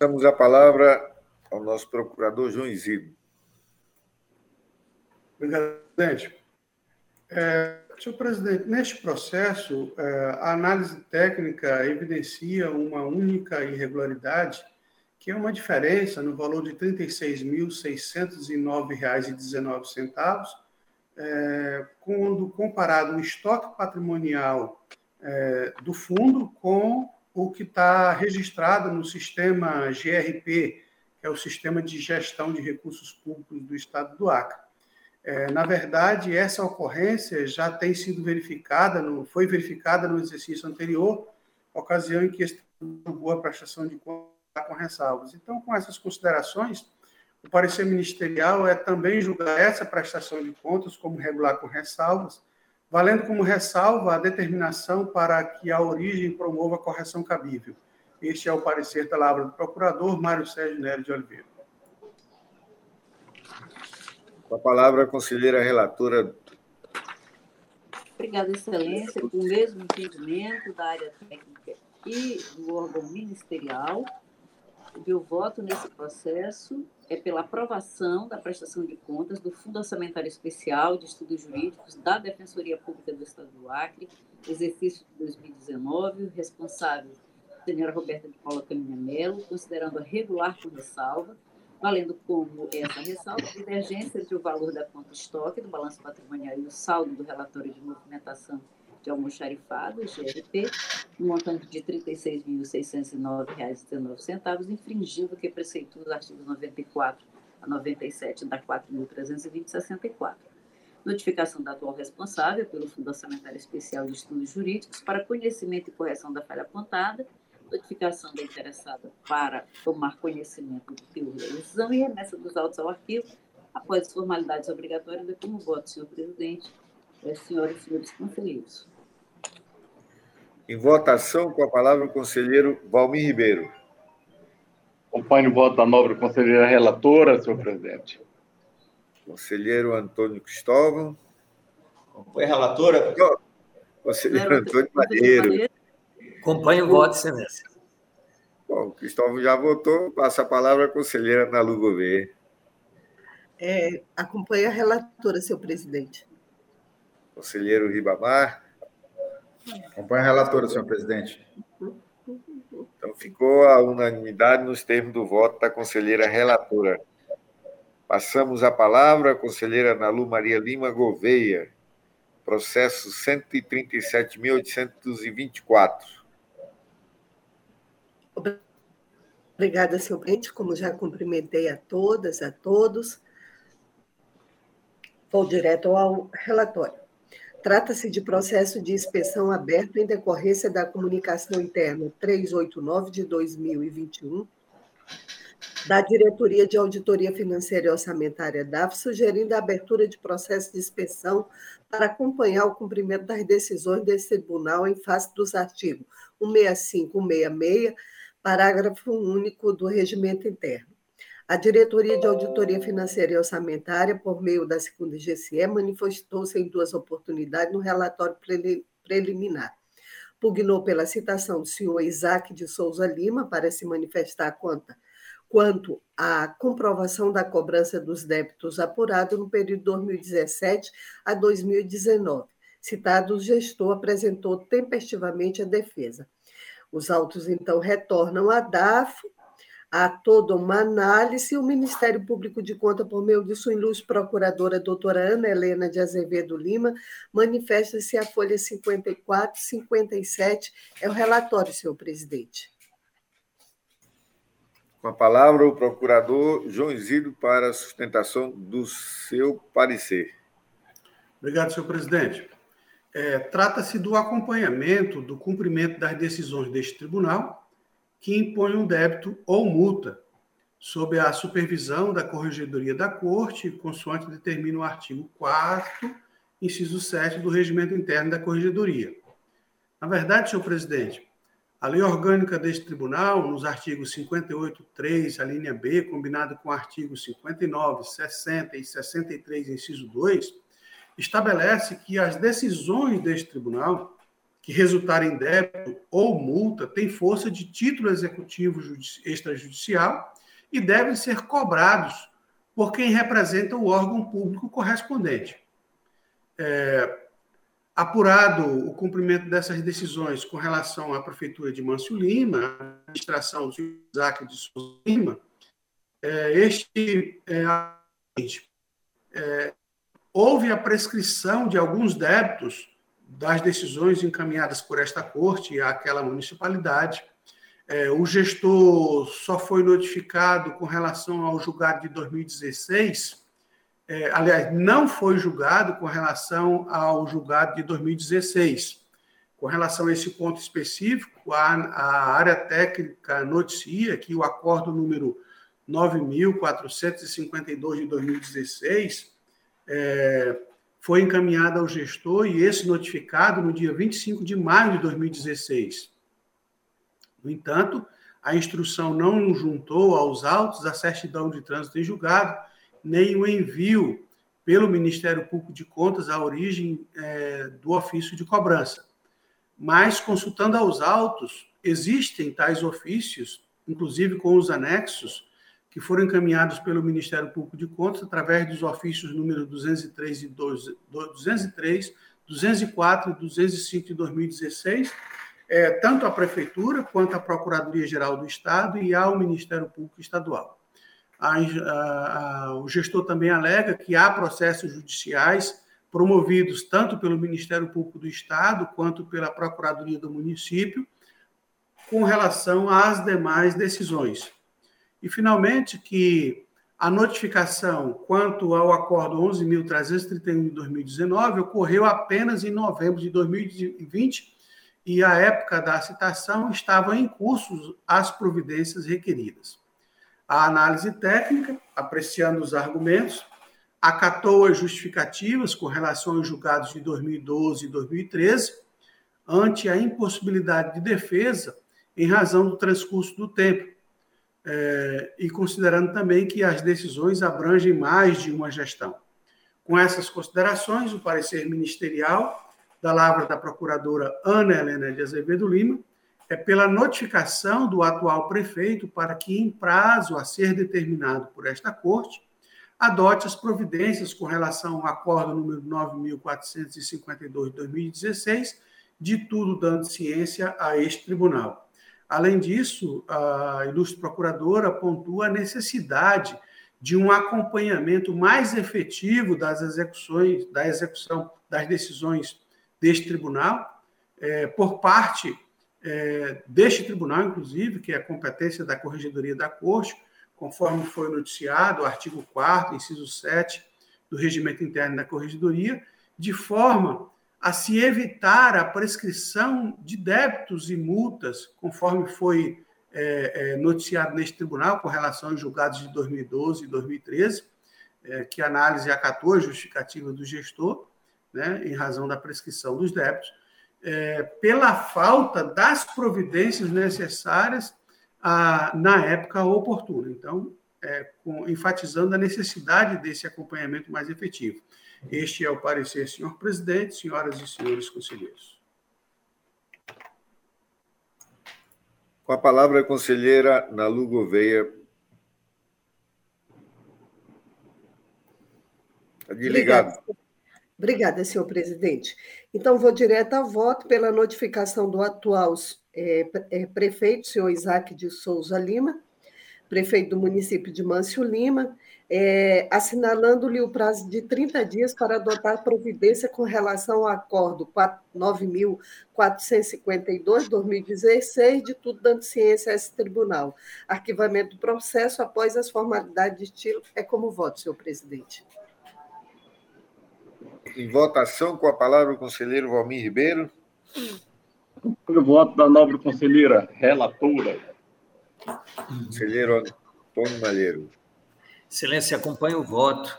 Damos a palavra ao nosso procurador João Isidro. Obrigado, presidente. É, senhor presidente, neste processo, é, a análise técnica evidencia uma única irregularidade, que é uma diferença no valor de R$ 36.609,19, é, quando comparado o estoque patrimonial é, do fundo com o que está registrado no sistema GRP, que é o Sistema de Gestão de Recursos Públicos do Estado do Acre. É, na verdade, essa ocorrência já tem sido verificada, no, foi verificada no exercício anterior, ocasião em que estuprou a prestação de contas com ressalvas. Então, com essas considerações, o parecer ministerial é também julgar essa prestação de contas como regular com ressalvas, valendo como ressalva a determinação para que a origem promova a correção cabível. Este é o parecer da palavra do procurador Mário Sérgio Nery de Oliveira. Com a palavra, a conselheira relatora. Obrigada, Excelência. Com o mesmo entendimento da área técnica e do órgão ministerial, o meu voto nesse processo é pela aprovação da prestação de contas do Fundo Orçamentário Especial de Estudos Jurídicos da Defensoria Pública do Estado do Acre, exercício de 2019, o responsável, senhora Roberta de Paula Caminha Mello, considerando a regular com ressalva, valendo como essa ressalva a divergência entre o valor da conta estoque do balanço patrimonial e o saldo do relatório de movimentação de almoxarifado, GRP, no montante de R$ 36.609,19, infringindo o que preceitua os artigos 94 a 97 da 4.320-64. Notificação da atual responsável pelo Fundo Orçamentário Especial de Estudos Jurídicos para conhecimento e correção da falha apontada, notificação da interessada para tomar conhecimento do teor da decisão e remessa dos autos ao arquivo após as formalidades obrigatórias como voto, senhor presidente, eh, senhoras e senhores conselheiros. Em votação, com a palavra o conselheiro Valmir Ribeiro. Acompanho o voto da nobre conselheira relatora, senhor presidente. Conselheiro Antônio Cristóvão. Acompanho a relatora. Conselheiro Antônio Madeiro. Acompanho o voto, excelência. Bom, Cristóvão já votou, passa a palavra à conselheira Nalu Gouveia. É, acompanho a relatora, senhor presidente. Conselheiro Ribamar. Acompanho a relatora, senhor presidente. Então, ficou a unanimidade nos termos do voto da conselheira relatora. Passamos a palavra à conselheira Nalu Maria Lima Gouveia, processo 137.824. Obrigada, senhor presidente. Como já cumprimentei a todas, a todos, vou direto ao relatório. Trata-se de processo de inspeção aberto em decorrência da comunicação interna 389 de 2021 da Diretoria de Auditoria Financeira e Orçamentária DAF, sugerindo a abertura de processo de inspeção para acompanhar o cumprimento das decisões desse tribunal em face dos artigos 165 e 166 parágrafo único do regimento interno. A Diretoria de Auditoria Financeira e Orçamentária, por meio da segunda GCE, manifestou-se em duas oportunidades no relatório preliminar. Pugnou pela citação do senhor Isaac de Souza Lima para se manifestar quanto, quanto à comprovação da cobrança dos débitos apurados no período 2017 a 2019. Citado, o gestor apresentou tempestivamente a defesa. Os autos, então, retornam à DAF, a toda uma análise, o Ministério Público de Conta, por meio de sua ilustre procuradora, doutora Ana Helena de Azevedo Lima, manifesta-se a folha 54, 57, é o relatório, senhor presidente. Com a palavra, o procurador João Isidro para a sustentação do seu parecer. Obrigado, senhor presidente. É, Trata-se do acompanhamento do cumprimento das decisões deste tribunal, que impõe um débito ou multa, sob a supervisão da Corregedoria da Corte, consoante determina o artigo 4, inciso 7 do Regimento Interno da Corregedoria. Na verdade, senhor presidente, a lei orgânica deste tribunal, nos artigos 58.3, a linha B, combinado com o artigo 59, 60 e 63, inciso 2, estabelece que as decisões deste tribunal, que resultarem em débito ou multa têm força de título executivo extrajudicial e devem ser cobrados por quem representa o órgão público correspondente. É, apurado o cumprimento dessas decisões com relação à Prefeitura de Mâncio Lima, a administração de Isaac de Souza Lima, é, este é, é, houve a prescrição de alguns débitos das decisões encaminhadas por esta corte àquela municipalidade. É, o gestor só foi notificado com relação ao julgado de 2016 é, aliás, não foi julgado com relação ao julgado de 2016. Com relação a esse ponto específico, a, a área técnica noticia que o acordo número 9.452 de 2016 é, foi encaminhado ao gestor e esse notificado no dia 25 de maio de 2016. No entanto, a instrução não juntou aos autos a certidão de trânsito em julgado nem o envio pelo Ministério Público de Contas à origem é, do ofício de cobrança. Mas, consultando aos autos, existem tais ofícios, inclusive com os anexos, que foram encaminhados pelo Ministério Público de Contas através dos ofícios número 203 e 203, 204 e 205 de 2016, é, tanto à Prefeitura quanto à Procuradoria-Geral do Estado e ao Ministério Público Estadual. A, a, a, o gestor também alega que há processos judiciais promovidos tanto pelo Ministério Público do Estado quanto pela Procuradoria do Município com relação às demais decisões. E, finalmente, que a notificação quanto ao acordo 11.331 de 2019 ocorreu apenas em novembro de 2020 e, à época da citação, estavam em curso as providências requeridas. A análise técnica, apreciando os argumentos, acatou as justificativas com relação aos julgados de 2012 e 2013, ante a impossibilidade de defesa em razão do transcurso do tempo, é, e considerando também que as decisões abrangem mais de uma gestão. Com essas considerações, o parecer ministerial da Lavra da Procuradora Ana Helena de Azevedo Lima é pela notificação do atual prefeito para que, em prazo a ser determinado por esta Corte, adote as providências com relação ao acordo número 9.452 de 2016, de tudo dando ciência a este tribunal. Além disso, a ilustre procuradora pontua a necessidade de um acompanhamento mais efetivo das execuções, da execução das decisões deste tribunal, é, por parte é, deste tribunal, inclusive, que é a competência da Corregedoria da Corte, conforme foi noticiado, o artigo 4 inciso 7 do Regimento Interno da Corregedoria, de forma a se evitar a prescrição de débitos e multas, conforme foi é, é, noticiado neste tribunal com relação aos julgados de 2012 e 2013, é, que análise a justificativa do gestor, né, em razão da prescrição dos débitos, é, pela falta das providências necessárias a, na época oportuna. Então, é, com, enfatizando a necessidade desse acompanhamento mais efetivo. Este é o parecer, senhor presidente, senhoras e senhores conselheiros. Com a palavra a conselheira Nalu Gouveia. Desligado. Obrigada. Obrigada, senhor presidente. Então, vou direto ao voto pela notificação do atual é, é, prefeito, senhor Isaac de Souza Lima, prefeito do município de Mâncio Lima, é, assinalando-lhe o prazo de 30 dias para adotar providência com relação ao acordo 9.452-2016, de tudo dando ciência a esse tribunal. Arquivamento do processo após as formalidades de estilo é como voto, senhor presidente. Em votação, com a palavra o conselheiro Valmir Ribeiro. O voto da nobre conselheira relatora. Conselheiro Antônio Malheiro. Excelência, acompanha o voto,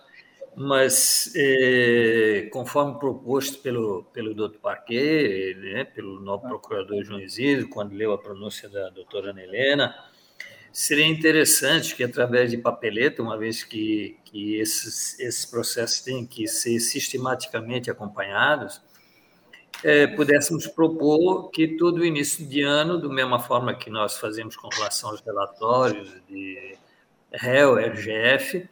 mas é, conforme proposto pelo, pelo doutor Parquet, né, pelo novo procurador João Isidro, quando leu a pronúncia da doutora Ana Helena, Seria interessante que, através de papeleta, uma vez que, que esses, esses processos têm que ser sistematicamente acompanhados, é, pudéssemos propor que todo início de ano, da mesma forma que nós fazemos com relação aos relatórios de réu, RGF,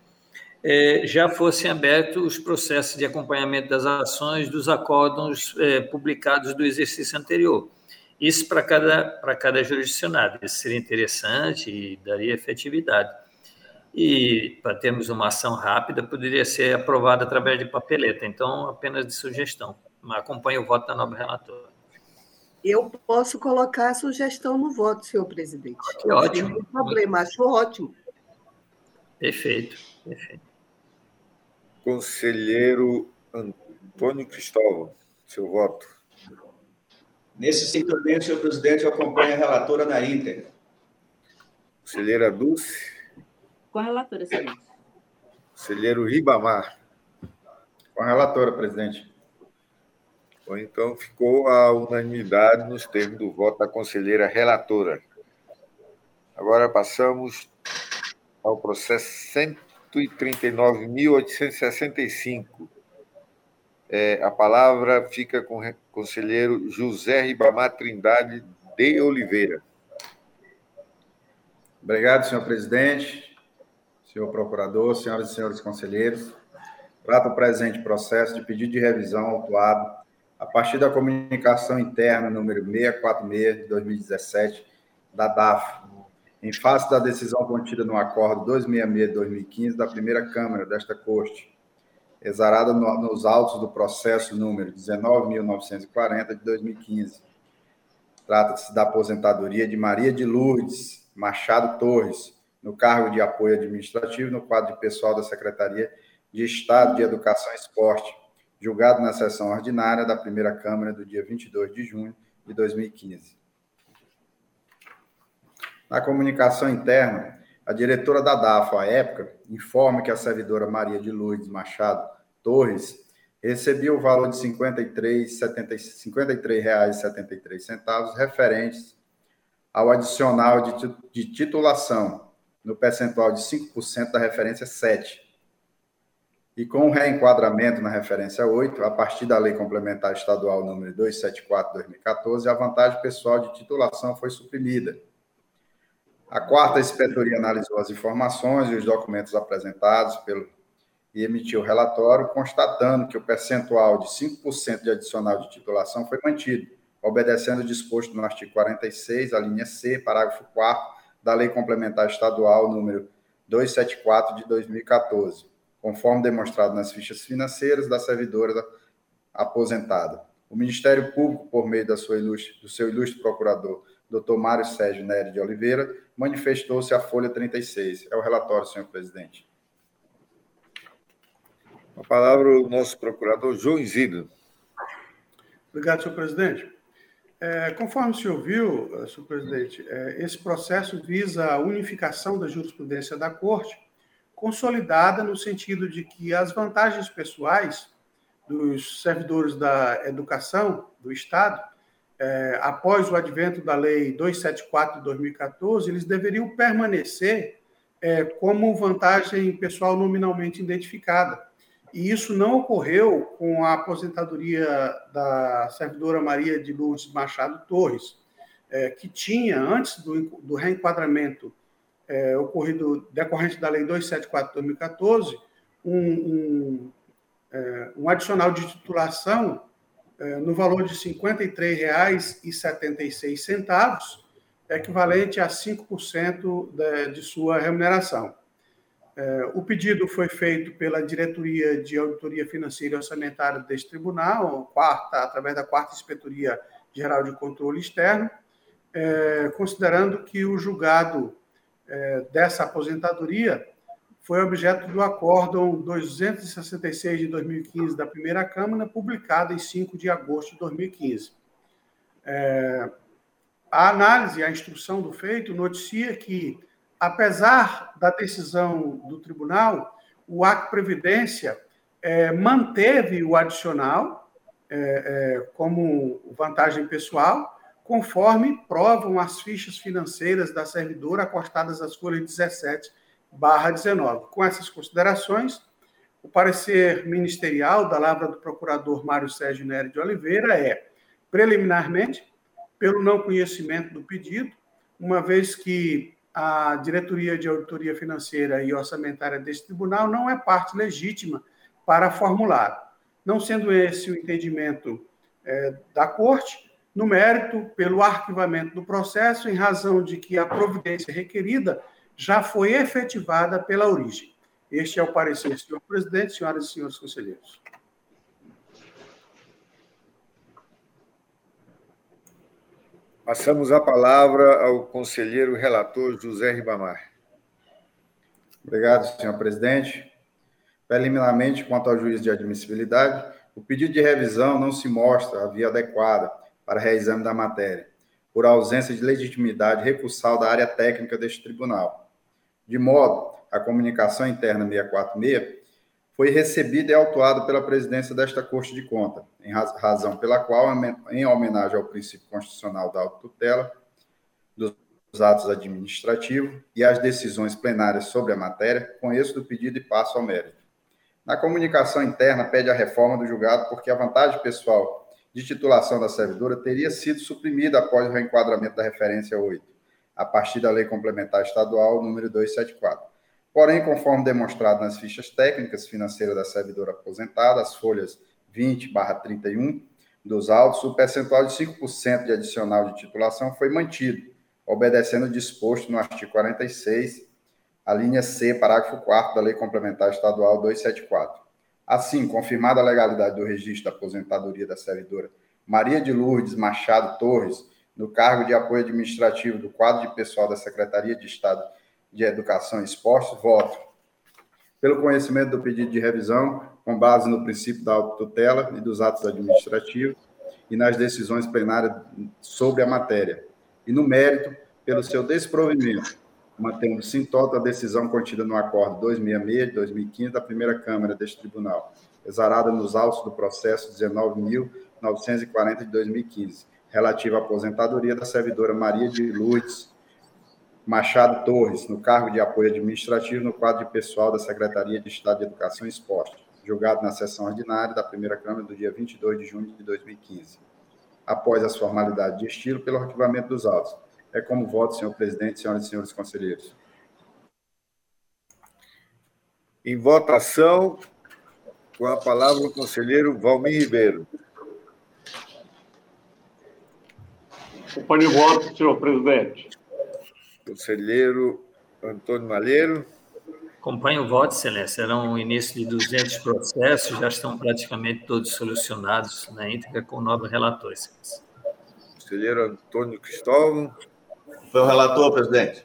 é, já fossem abertos os processos de acompanhamento das ações dos acórdãos é, publicados do exercício anterior. Isso para cada, para cada jurisdicionado. Isso seria interessante e daria efetividade. E para termos uma ação rápida, poderia ser aprovada através de papeleta. Então, apenas de sugestão. Acompanhe o voto da nova relatora. Eu posso colocar a sugestão no voto, senhor presidente. Que ótimo. Não tem problema, acho ótimo. Perfeito, perfeito. Conselheiro Antônio Cristóvão, seu voto. Nesse sentido, senhor presidente, eu acompanho a relatora na íntegra. Conselheira Dulce. Com a relatora, excelência. Conselheiro Ribamar. Com a relatora, presidente. Bom, então ficou a unanimidade nos termos do voto da conselheira relatora. Agora passamos ao processo 139.865 é, a palavra fica com o conselheiro José Ribamar Trindade de Oliveira. Obrigado, senhor presidente, senhor procurador, senhoras e senhores conselheiros. Trata o presente processo de pedido de revisão autuado a partir da comunicação interna número 646 de 2017 da DAF, em face da decisão contida no acordo 266 de 2015 da primeira Câmara desta Corte, exarada no, nos autos do processo número 19.940 de 2015. Trata-se da aposentadoria de Maria de Lourdes Machado Torres, no cargo de apoio administrativo no quadro de pessoal da Secretaria de Estado de Educação e Esporte, julgado na sessão ordinária da primeira Câmara do dia 22 de junho de 2015. Na comunicação interna, a diretora da DAFO, à época, informa que a servidora Maria de Lourdes Machado Torres recebia o valor de R$ 53,73 referentes ao adicional de, de titulação, no percentual de 5% da referência 7. E com o reenquadramento na referência 8, a partir da Lei Complementar Estadual número 274/2014, a vantagem pessoal de titulação foi suprimida a quarta inspetoria analisou as informações e os documentos apresentados pelo e emitiu relatório constatando que o percentual de 5% de adicional de titulação foi mantido, obedecendo o disposto no artigo 46, a linha C, parágrafo 4 da Lei Complementar Estadual número 274 de 2014, conforme demonstrado nas fichas financeiras da servidora aposentada. O Ministério Público, por meio ilustre, do seu ilustre procurador, Dr. Mário Sérgio Nery de Oliveira, manifestou-se a folha 36. É o relatório, senhor presidente. A palavra o nosso procurador João Isidro. Obrigado, senhor presidente. É, conforme o senhor viu, eh, senhor presidente, é, esse processo visa a unificação da jurisprudência da Corte, consolidada no sentido de que as vantagens pessoais dos servidores da educação do Estado é, após o advento da Lei 274 de 2014, eles deveriam permanecer é, como vantagem pessoal nominalmente identificada. E isso não ocorreu com a aposentadoria da servidora Maria de Lourdes Machado Torres, é, que tinha, antes do, do reenquadramento é, ocorrido decorrente da Lei 274 de 2014, um, um, é, um adicional de titulação no valor de R$ 53,76, equivalente a 5% de sua remuneração. É, o pedido foi feito pela Diretoria de Auditoria Financeira e Orçamentária deste tribunal, quarta, através da quarta Inspetoria Geral de Controle Externo, é, considerando que o julgado dessa aposentadoria foi objeto do Acórdão 266 de 2015 da primeira Câmara, publicado em 5 de agosto de 2015. É, a análise, a instrução do feito, noticia que, apesar da decisão do tribunal, o Acto Previdência é, manteve o adicional é, é, como vantagem pessoal, conforme provam as fichas financeiras da servidora acostadas às folhas 17 barra 19. Com essas considerações, o parecer ministerial da Lavra do Procurador Mário Sérgio Nery de Oliveira é preliminarmente, pelo não conhecimento do pedido, uma vez que a diretoria de auditoria financeira e orçamentária desse tribunal não é parte legítima para formular. Não sendo esse o entendimento é, da Corte, no mérito, pelo arquivamento do processo, em razão de que a providência requerida já foi efetivada pela origem. Este é o parecer, senhor presidente, senhoras e senhores conselheiros. Passamos a palavra ao conselheiro relator José Ribamar. Obrigado, senhor presidente. Preliminarmente, quanto ao juízo de admissibilidade, o pedido de revisão não se mostra a via adequada para reexame da matéria, por ausência de legitimidade recursal da área técnica deste tribunal. De modo, a comunicação interna 646 foi recebida e autuada pela presidência desta Corte de Conta, em razão pela qual, em homenagem ao princípio constitucional da autotutela, dos atos administrativos e as decisões plenárias sobre a matéria, conheço do pedido e passo ao mérito. Na comunicação interna, pede a reforma do julgado porque a vantagem pessoal de titulação da servidora teria sido suprimida após o reenquadramento da referência 8, a partir da Lei Complementar Estadual número 274 Porém, conforme demonstrado nas fichas técnicas financeiras da servidora aposentada, as folhas 20/31 dos autos, o percentual de 5% de adicional de titulação foi mantido, obedecendo o disposto no artigo 46, a linha C, parágrafo 4 da Lei Complementar Estadual 274. Assim, confirmada a legalidade do registro da aposentadoria da servidora Maria de Lourdes Machado Torres, no cargo de apoio administrativo do quadro de pessoal da Secretaria de Estado de Educação e Esporte, voto pelo conhecimento do pedido de revisão, com base no princípio da autotutela e dos atos administrativos e nas decisões plenárias sobre a matéria, e no mérito, pelo seu desprovimento, mantendo-se em tota a decisão contida no acordo 266 de 2015 da primeira Câmara deste Tribunal, exarada nos autos do processo 19.940 de 2015, relativa à aposentadoria da servidora Maria de Lourdes Machado Torres, no cargo de apoio administrativo no quadro de pessoal da Secretaria de Estado de Educação e Esporte, julgado na sessão ordinária da primeira Câmara do dia 22 de junho de 2015. Após as formalidades de estilo, pelo arquivamento dos autos. É como voto, senhor presidente, senhoras e senhores conselheiros. Em votação, com a palavra o conselheiro Valmir Ribeiro. Acompanhe o voto, senhor presidente. Conselheiro Antônio Malheiro. Acompanho o voto, excelência. Serão um início de 200 processos, já estão praticamente todos solucionados na íntegra com o novo relator, excelência. Conselheiro Antônio Cristóvão. Foi o relator, presidente.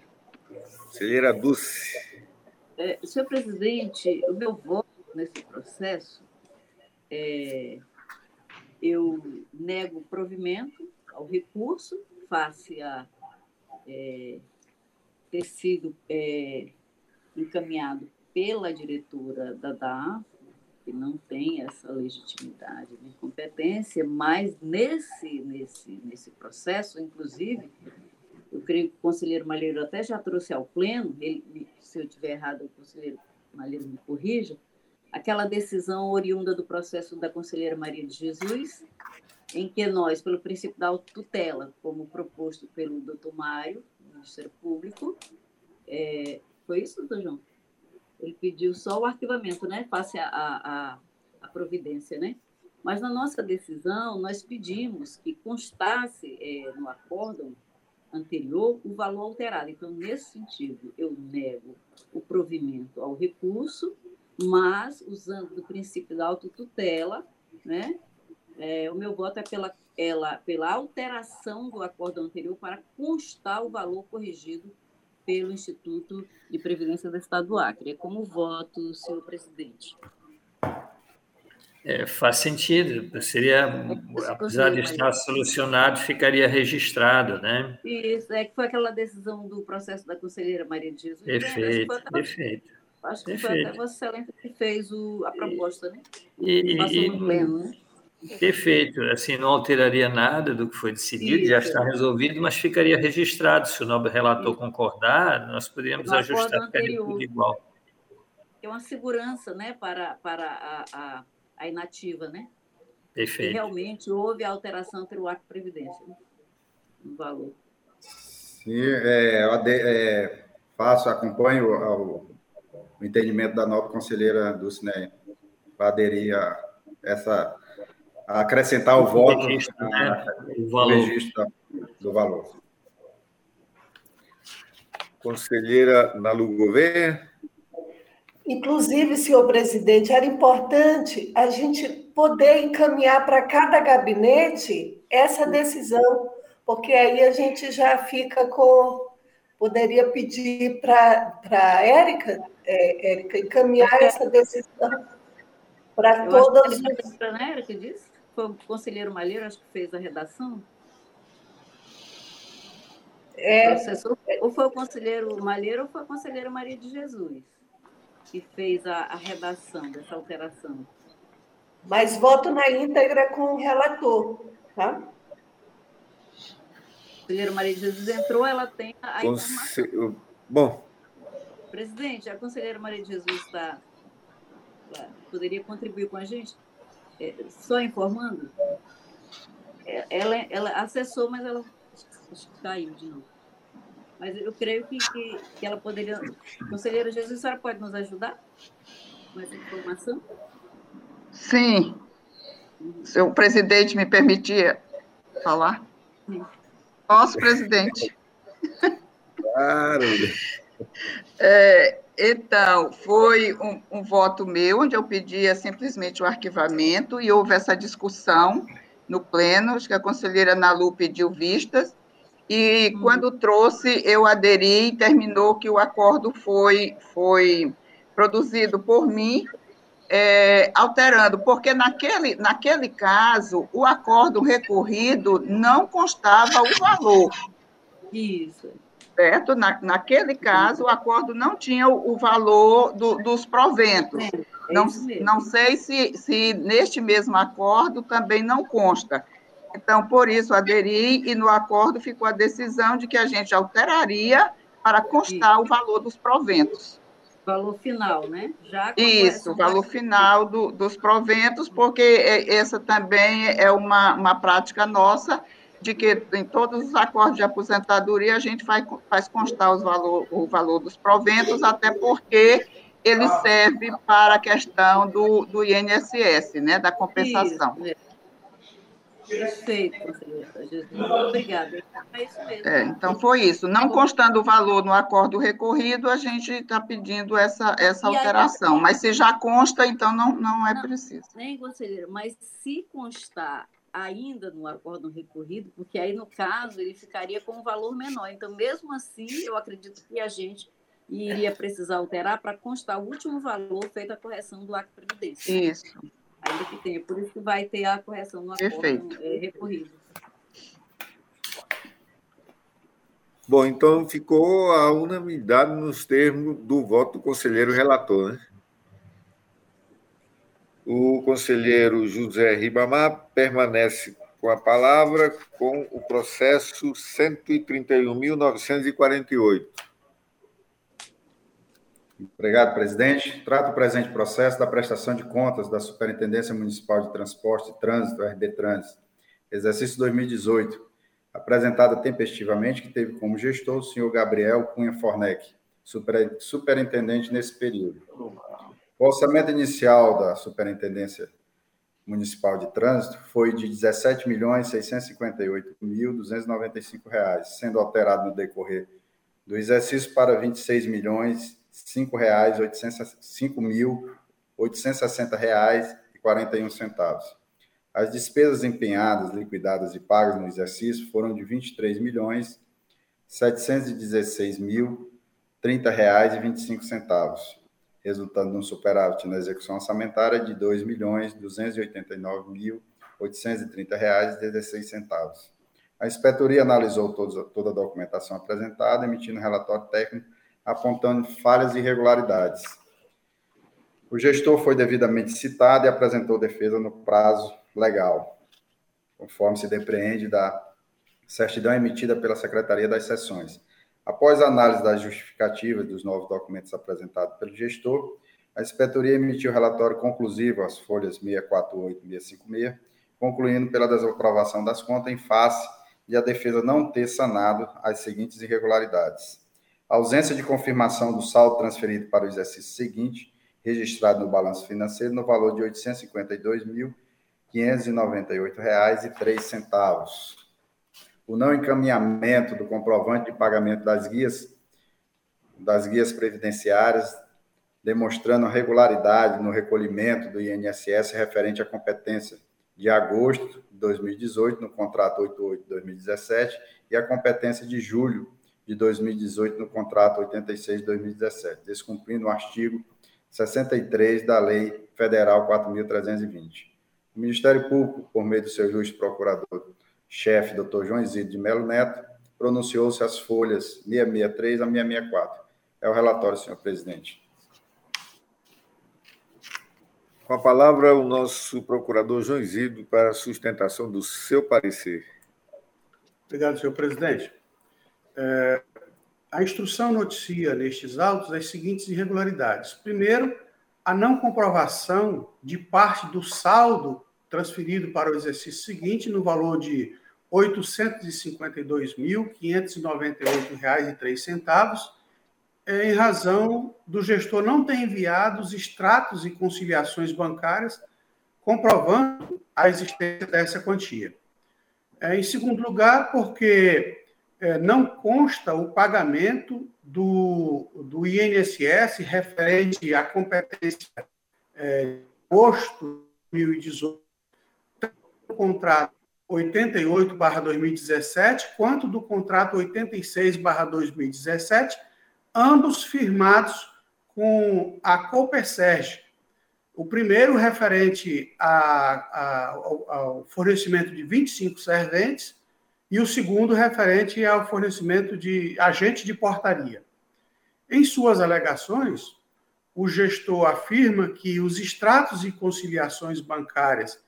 Conselheira Dulce. É, senhor presidente, o meu voto nesse processo é, eu nego o provimento ao recurso face a é, ter sido é, encaminhado pela diretora da DAF, que não tem essa legitimidade nem competência, mas nesse, nesse, nesse processo, inclusive, eu creio que o conselheiro Malheiro até já trouxe ao pleno, ele, se eu estiver errado, o conselheiro Malheiro me corrija, aquela decisão oriunda do processo da conselheira Maria de Jesus, em que nós, pelo princípio da tutela, como proposto pelo doutor Mário, Ministério Público. É, foi isso, doutor João? Ele pediu só o arquivamento, né? Face a, a, a providência, né? Mas na nossa decisão, nós pedimos que constasse é, no acórdão anterior o valor alterado. Então, nesse sentido, eu nego o provimento ao recurso, mas usando o princípio da autotutela, né? É, o meu voto é pela ela, pela alteração do acordo anterior para constar o valor corrigido pelo Instituto de Previdência do Estado do Acre. É como voto, senhor presidente. É, faz sentido. Seria, apesar de estar solucionado, ficaria registrado, né? Isso, é que foi aquela decisão do processo da conselheira Maria de Jesus. Perfeito, né? perfeito. Acho que perfeito. foi até Vossa Excelência que fez o, a proposta, né? E, e, no pleno, né? Perfeito. Assim, não alteraria nada do que foi decidido, Isso. já está resolvido, mas ficaria registrado. Se o nobre relator concordar, nós poderíamos no ajustar, ficaria tudo igual. É uma segurança né, para, para a, a, a inativa, né? Perfeito. E realmente houve alteração pelo Acto Previdência, no valor. Sim, é, eu é, faço, acompanho o, o, entendimento da nova conselheira do Cine para aderir a essa acrescentar o, o voto registro, né? o valor. registro do valor. Conselheira Nalu Gouveia. Inclusive, senhor presidente, era importante a gente poder encaminhar para cada gabinete essa decisão, porque aí a gente já fica com. Poderia pedir para a Érica, é, Érica, encaminhar essa decisão para todas. as. Para a Érica disse? Foi o conselheiro Malheiro, acho que fez a redação? É, ou foi o conselheiro Malheiro ou foi a conselheira Maria de Jesus que fez a, a redação dessa alteração. Mas voto na íntegra com o relator, tá? A conselheira Maria de Jesus entrou, ela tem a Conse... Bom. Presidente, a conselheira Maria de Jesus está, poderia contribuir com a gente? É, só informando? É, ela, ela acessou, mas ela caiu de novo. Mas eu creio que, que, que ela poderia. Conselheira Jesus, a senhora pode nos ajudar com essa informação? Sim. Se o presidente me permitir falar? Sim. Posso, presidente? Claro. É, então, foi um, um, voto meu, onde eu pedia simplesmente o arquivamento, e houve essa discussão no pleno, acho que a conselheira Nalu pediu vistas, e uhum. quando trouxe, eu aderi e terminou que o acordo foi, foi produzido por mim, é, alterando, porque naquele, naquele caso, o acordo recorrido não constava o valor. Isso. Certo? Na, naquele caso, o acordo não tinha o, o valor do, dos proventos. É, é não, não sei se, se neste mesmo acordo também não consta. Então, por isso, aderi e no acordo ficou a decisão de que a gente alteraria para constar o valor dos proventos. Valor final, né? Já isso, valor final do, dos proventos, porque é, essa também é uma, uma prática nossa, de que em todos os acordos de aposentadoria a gente faz, faz constar os valor, o valor dos proventos, até porque ele serve para a questão do, do INSS, né, da compensação. Isso, é. Perfeito, Obrigada. É isso mesmo. É, então, foi isso. Não constando o valor no acordo recorrido, a gente está pedindo essa, essa alteração. Aí, mas se já consta, então não, não é não, preciso. Nem, conselheira, mas se constar ainda no acordo recorrido, porque aí, no caso, ele ficaria com um valor menor. Então, mesmo assim, eu acredito que a gente iria precisar alterar para constar o último valor feito a correção do acto de previdência. Isso ainda que tenha. Por isso que vai ter a correção no acordo é, recorrido. Bom, então ficou a unanimidade nos termos do voto do conselheiro relator, né? O conselheiro José Ribamar permanece com a palavra com o processo 131.948. Obrigado, presidente. Trato o presente processo da prestação de contas da Superintendência Municipal de Transporte e Trânsito, RD Trânsito, exercício 2018, apresentada tempestivamente, que teve como gestor o senhor Gabriel Cunha Fornec, super, superintendente nesse período. O orçamento inicial da Superintendência Municipal de Trânsito foi de R$ 17.658.295, sendo alterado no decorrer do exercício para R$ 26.5.860,41. As despesas empenhadas, liquidadas e pagas no exercício foram de R$ 23.716.030,25 resultando num superávit na execução orçamentária de dezesseis centavos. A inspetoria analisou toda a documentação apresentada, emitindo relatório técnico apontando falhas e irregularidades. O gestor foi devidamente citado e apresentou defesa no prazo legal, conforme se depreende da certidão emitida pela Secretaria das Sessões. Após a análise das justificativas dos novos documentos apresentados pelo gestor, a inspetoria emitiu relatório conclusivo às folhas 648 e 656, concluindo pela desaprovação das contas em face de a defesa não ter sanado as seguintes irregularidades. A ausência de confirmação do saldo transferido para o exercício seguinte, registrado no balanço financeiro, no valor de R$ 852.598,03. O não encaminhamento do comprovante de pagamento das guias das guias previdenciárias, demonstrando regularidade no recolhimento do INSS referente à competência de agosto de 2018, no contrato 88 de 2017, e a competência de julho de 2018, no contrato 86 de 2017, descumprindo o artigo 63 da Lei Federal 4.320. O Ministério Público, por meio do seu juiz procurador-chefe, doutor João Isidro de Melo Neto, pronunciou-se as folhas 663 a 664. É o relatório, senhor presidente. Com a palavra, o nosso procurador João Isidro para a sustentação do seu parecer. Obrigado, senhor presidente. É, a instrução noticia nestes autos as seguintes irregularidades. Primeiro, a não comprovação de parte do saldo transferido para o exercício seguinte no valor de R$ 852.598,03 é, em razão do gestor não ter enviado os extratos e conciliações bancárias comprovando a existência dessa quantia. É, em segundo lugar, porque é, não consta o pagamento do, do INSS referente à competência é, de 2018, tanto do contrato 88-2017, quanto do contrato 86-2017, ambos firmados com a Coperserg. O primeiro referente a, a, ao fornecimento de 25 serventes e o segundo referente ao fornecimento de agente de portaria. Em suas alegações, o gestor afirma que os extratos e conciliações bancárias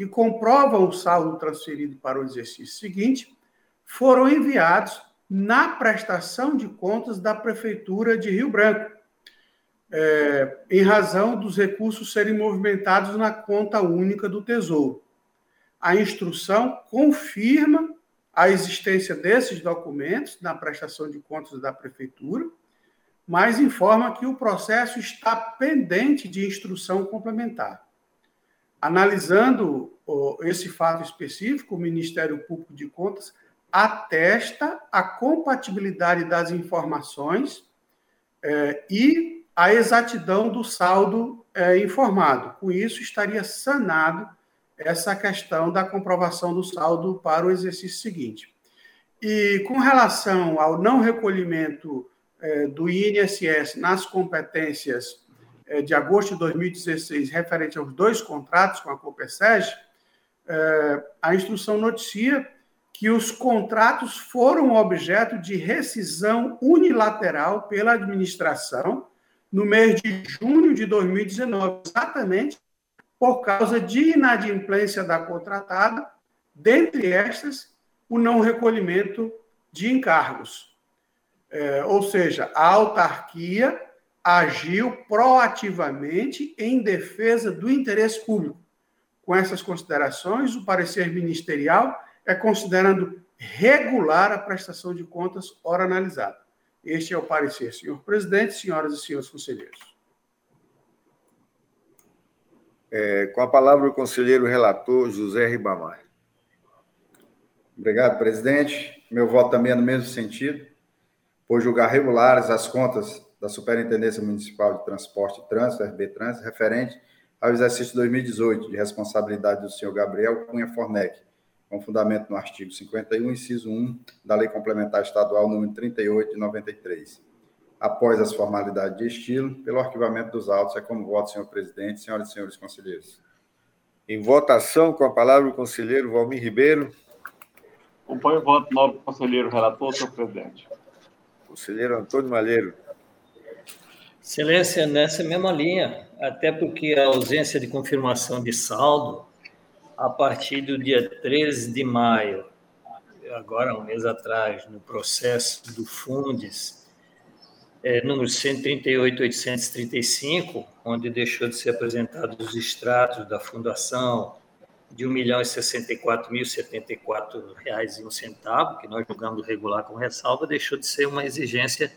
que comprovam o saldo transferido para o exercício seguinte foram enviados na prestação de contas da Prefeitura de Rio Branco, é, em razão dos recursos serem movimentados na conta única do Tesouro. A instrução confirma a existência desses documentos na prestação de contas da Prefeitura, mas informa que o processo está pendente de instrução complementar. Analisando esse fato específico, o Ministério Público de Contas atesta a compatibilidade das informações é, e a exatidão do saldo é, informado. Com isso, estaria sanado essa questão da comprovação do saldo para o exercício seguinte. E com relação ao não recolhimento é, do INSS nas competências de agosto de 2016, referente aos dois contratos com a Coperseg, é, a instrução noticia que os contratos foram objeto de rescisão unilateral pela administração no mês de junho de 2019, exatamente por causa de inadimplência da contratada, dentre estas, o não recolhimento de encargos. É, ou seja, a autarquia agiu proativamente em defesa do interesse público. Com essas considerações, o parecer ministerial é considerando regular a prestação de contas ora analisada. Este é o parecer, senhor presidente, senhoras e senhores conselheiros. É, com a palavra o conselheiro relator José Ribamar. Obrigado, presidente. Meu voto também é no mesmo sentido, por julgar regulares as contas da Superintendência Municipal de Transporte e Trânsito, RB Trânsito, referente ao exercício 2018, de responsabilidade do senhor Gabriel Cunha Fornec, com fundamento no artigo 51, inciso 1 da Lei Complementar Estadual número 38 de 93. Após as formalidades de estilo, pelo arquivamento dos autos, é como voto, senhor presidente, senhoras e senhores conselheiros. Em votação, com a palavra o conselheiro Valmir Ribeiro. Acompanho o voto, nobre conselheiro relator, senhor presidente. Conselheiro Antônio Malheiro. Excelência, nessa mesma linha, até porque a ausência de confirmação de saldo a partir do dia 13 de maio, agora um mês atrás, no processo do Fundes, é, número 138.835, onde deixou de ser apresentados os extratos da fundação de R$ 1.064.074,01, que nós julgamos regular com ressalva, deixou de ser uma exigência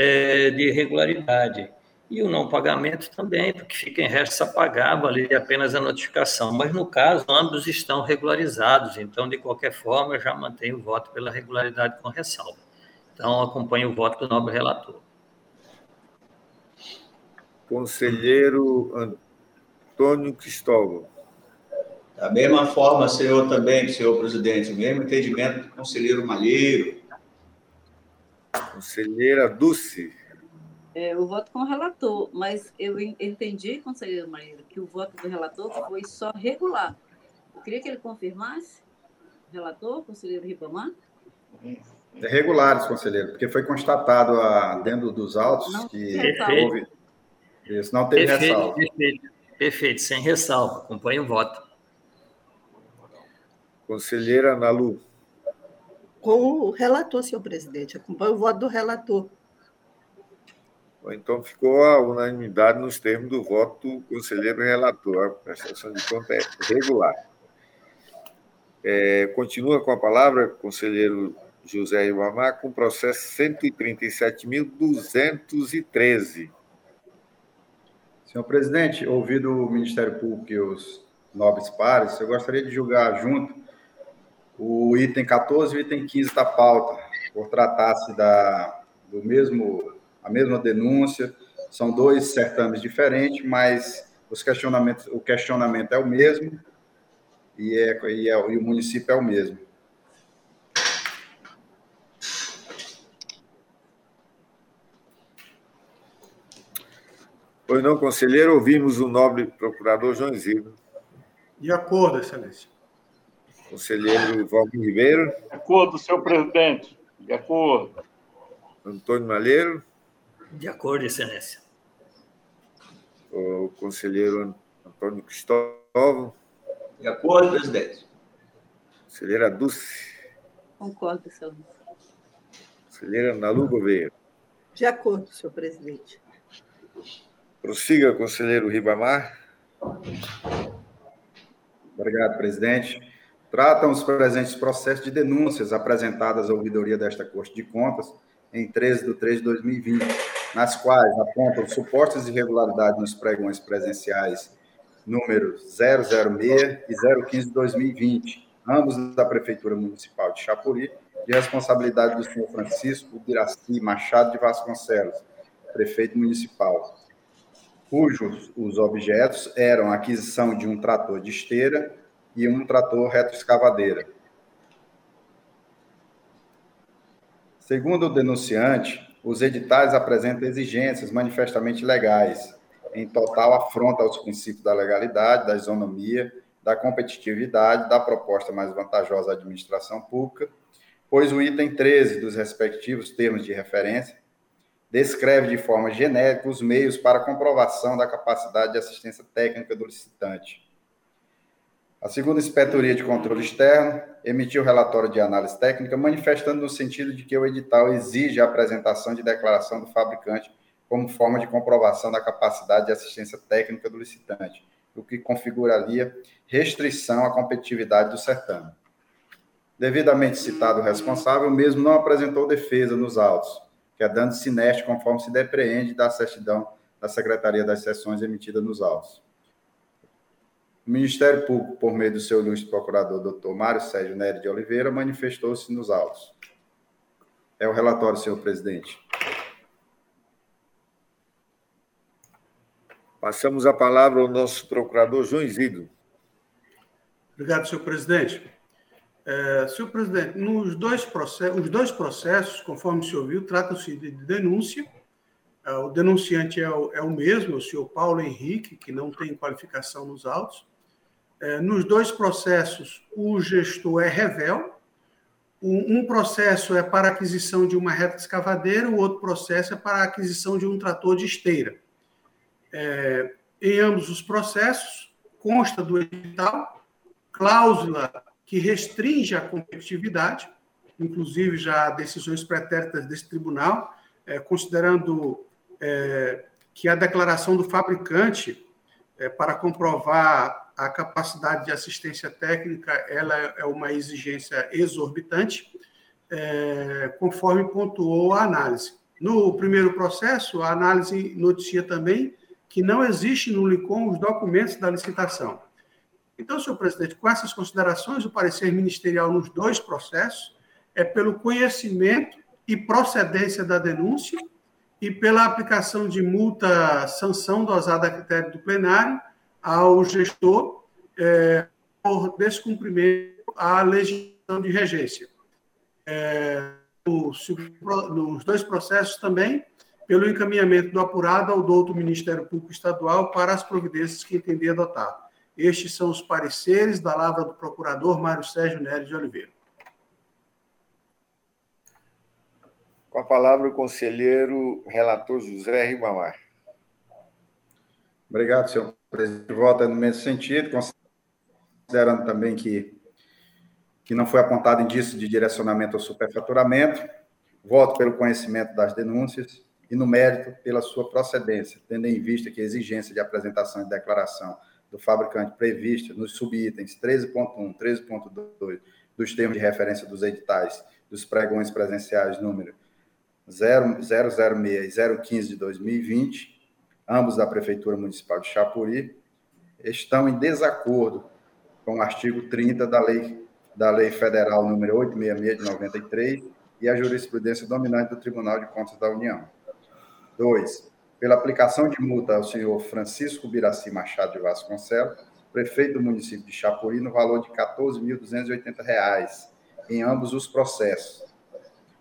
é, de regularidade. E o não pagamento também, porque fica em resto a pagar, vale apenas a notificação. Mas, no caso, ambos estão regularizados, então, de qualquer forma, eu já mantenho o voto pela regularidade com ressalva. Então, acompanho o voto do nobre relator. Conselheiro Antônio Cristóvão. Da mesma forma, senhor também, senhor presidente, o mesmo entendimento do conselheiro Malheiro. Conselheira Dulce. É, eu voto com o relator, mas eu entendi, conselheiro Malheiro, que o voto do relator foi só regular. Eu queria que ele confirmasse, relator, conselheiro Ribamar. É regulares, conselheiro, porque foi constatado a, dentro dos autos não que houve. Isso, não teve perfeito, ressalva. Perfeito, perfeito, sem ressalva. Acompanhe o voto. Conselheira Nalu. Com o relator, senhor presidente. Acompanho o voto do relator. Então, ficou a unanimidade nos termos do voto do conselheiro relator. A prestação de conta é regular. É, continua com a palavra, conselheiro José Ribamar, com o processo 137.213. Senhor presidente, ouvido o Ministério Público e os nobres pares, eu gostaria de julgar junto o item 14 e o item 15 da pauta, por tratar-se da, do mesmo, a mesma denúncia. São dois certames diferentes, mas os questionamentos, o questionamento é o mesmo e, é, e, é, e o município é o mesmo. Pois não, conselheiro, ouvimos o nobre procurador João Isidro. De acordo, excelência. Conselheiro Valmir Ribeiro. De acordo, senhor presidente. De acordo. Antônio Malheiro. De acordo, excelência. O conselheiro Antônio Cristóvão. De acordo, presidente. Conselheira Dulce. Concordo, excelência. Conselheira Nalu Gouveia. De acordo, senhor presidente. Prossiga, conselheiro Ribamar. Obrigado, presidente. Tratam os presentes processos de denúncias apresentadas à ouvidoria desta Corte de Contas em 13 de 3 de 2020, nas quais apontam supostas irregularidades nos pregões presenciais números 006 e 015 de 2020, ambos da Prefeitura Municipal de Chapuri, de responsabilidade do senhor Francisco Biraci Machado de Vasconcelos, prefeito municipal, cujos os objetos eram a aquisição de um trator de esteira e um trator retroescavadeira. Segundo o denunciante, os editais apresentam exigências manifestamente legais, em total afronta aos princípios da legalidade, da isonomia, da competitividade, da proposta mais vantajosa à administração pública, pois o item 13 dos respectivos termos de referência descreve de forma genérica os meios para comprovação da capacidade de assistência técnica do licitante. A segunda inspetoria de controle externo emitiu relatório de análise técnica manifestando no sentido de que o edital exige a apresentação de declaração do fabricante como forma de comprovação da capacidade de assistência técnica do licitante, o que configuraria restrição à competitividade do certame. Devidamente citado o responsável, mesmo não apresentou defesa nos autos, que é dando sineste conforme se depreende da certidão da Secretaria das Seções emitida nos autos. O Ministério Público, por meio do seu ilustre procurador, doutor Mário Sérgio Nery de Oliveira, manifestou-se nos autos. É o relatório, senhor presidente. Passamos a palavra ao nosso procurador João Isidro. Obrigado, senhor presidente. É, senhor presidente, nos dois processos, os dois processos, conforme se ouviu, tratam-se de denúncia. É, o denunciante é o, é o mesmo, o senhor Paulo Henrique, que não tem qualificação nos autos. É, nos dois processos, o gestor é revel. Um processo é para aquisição de uma reta escavadeira, o outro processo é para aquisição de um trator de esteira. É, em ambos os processos, consta do edital cláusula que restringe a competitividade, inclusive já decisões pretéritas desse tribunal, é, considerando é, que a declaração do fabricante é, para comprovar a capacidade de assistência técnica ela é uma exigência exorbitante, é, conforme pontuou a análise. No primeiro processo, a análise noticia também que não existe no LICOM os documentos da licitação. Então, senhor presidente, com essas considerações, o parecer ministerial nos dois processos é pelo conhecimento e procedência da denúncia e pela aplicação de multa sanção dosada a critério do plenário ao gestor é, por descumprimento à legislação de regência. É, nos dois processos também, pelo encaminhamento do apurado ao douto Ministério Público Estadual para as providências que entender adotar. Estes são os pareceres da lavra do procurador Mário Sérgio Neres de Oliveira. Com a palavra o conselheiro relator José Ribamar. Obrigado, senhor presidente. Volta no mesmo sentido, considerando também que, que não foi apontado indício de direcionamento ao superfaturamento. Voto pelo conhecimento das denúncias e, no mérito, pela sua procedência, tendo em vista que a exigência de apresentação e declaração do fabricante prevista nos subitens 13.1, 13.2 dos termos de referência dos editais dos pregões presenciais número 006 e 015 de 2020, ambos da Prefeitura Municipal de Chapuri, estão em desacordo com o artigo 30 da Lei, da Lei Federal número 866 de 93 e a jurisprudência dominante do Tribunal de Contas da União. 2 pela aplicação de multa ao senhor Francisco Biraci Machado de Vasconcelos, prefeito do município de Chapuri, no valor de R$ 14.280, em ambos os processos,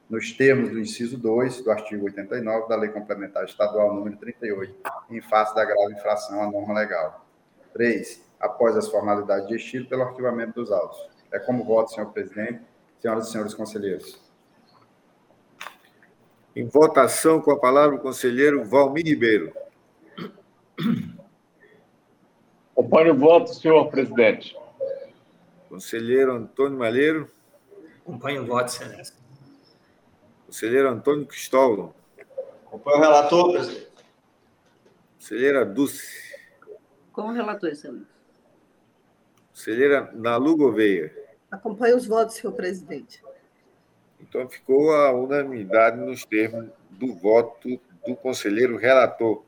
nos termos do inciso 2 do artigo 89 da Lei Complementar Estadual número 38, em face da grave infração à norma legal. 3. Após as formalidades de estilo, pelo arquivamento dos autos. É como voto, senhor presidente, senhoras e senhores conselheiros. Em votação, com a palavra o conselheiro Valmir Ribeiro. Acompanhe o voto, senhor presidente. Conselheiro Antônio Malheiro. Acompanhe o voto, excelência. Conselheiro Antônio Cristóvão. Acompanhe o relator, presidente. Conselheira Dulce. Com o relator, excelência. Conselheira Nalu Gouveia. Acompanhe os votos, senhor presidente. Então, ficou a unanimidade nos termos do voto do conselheiro relator.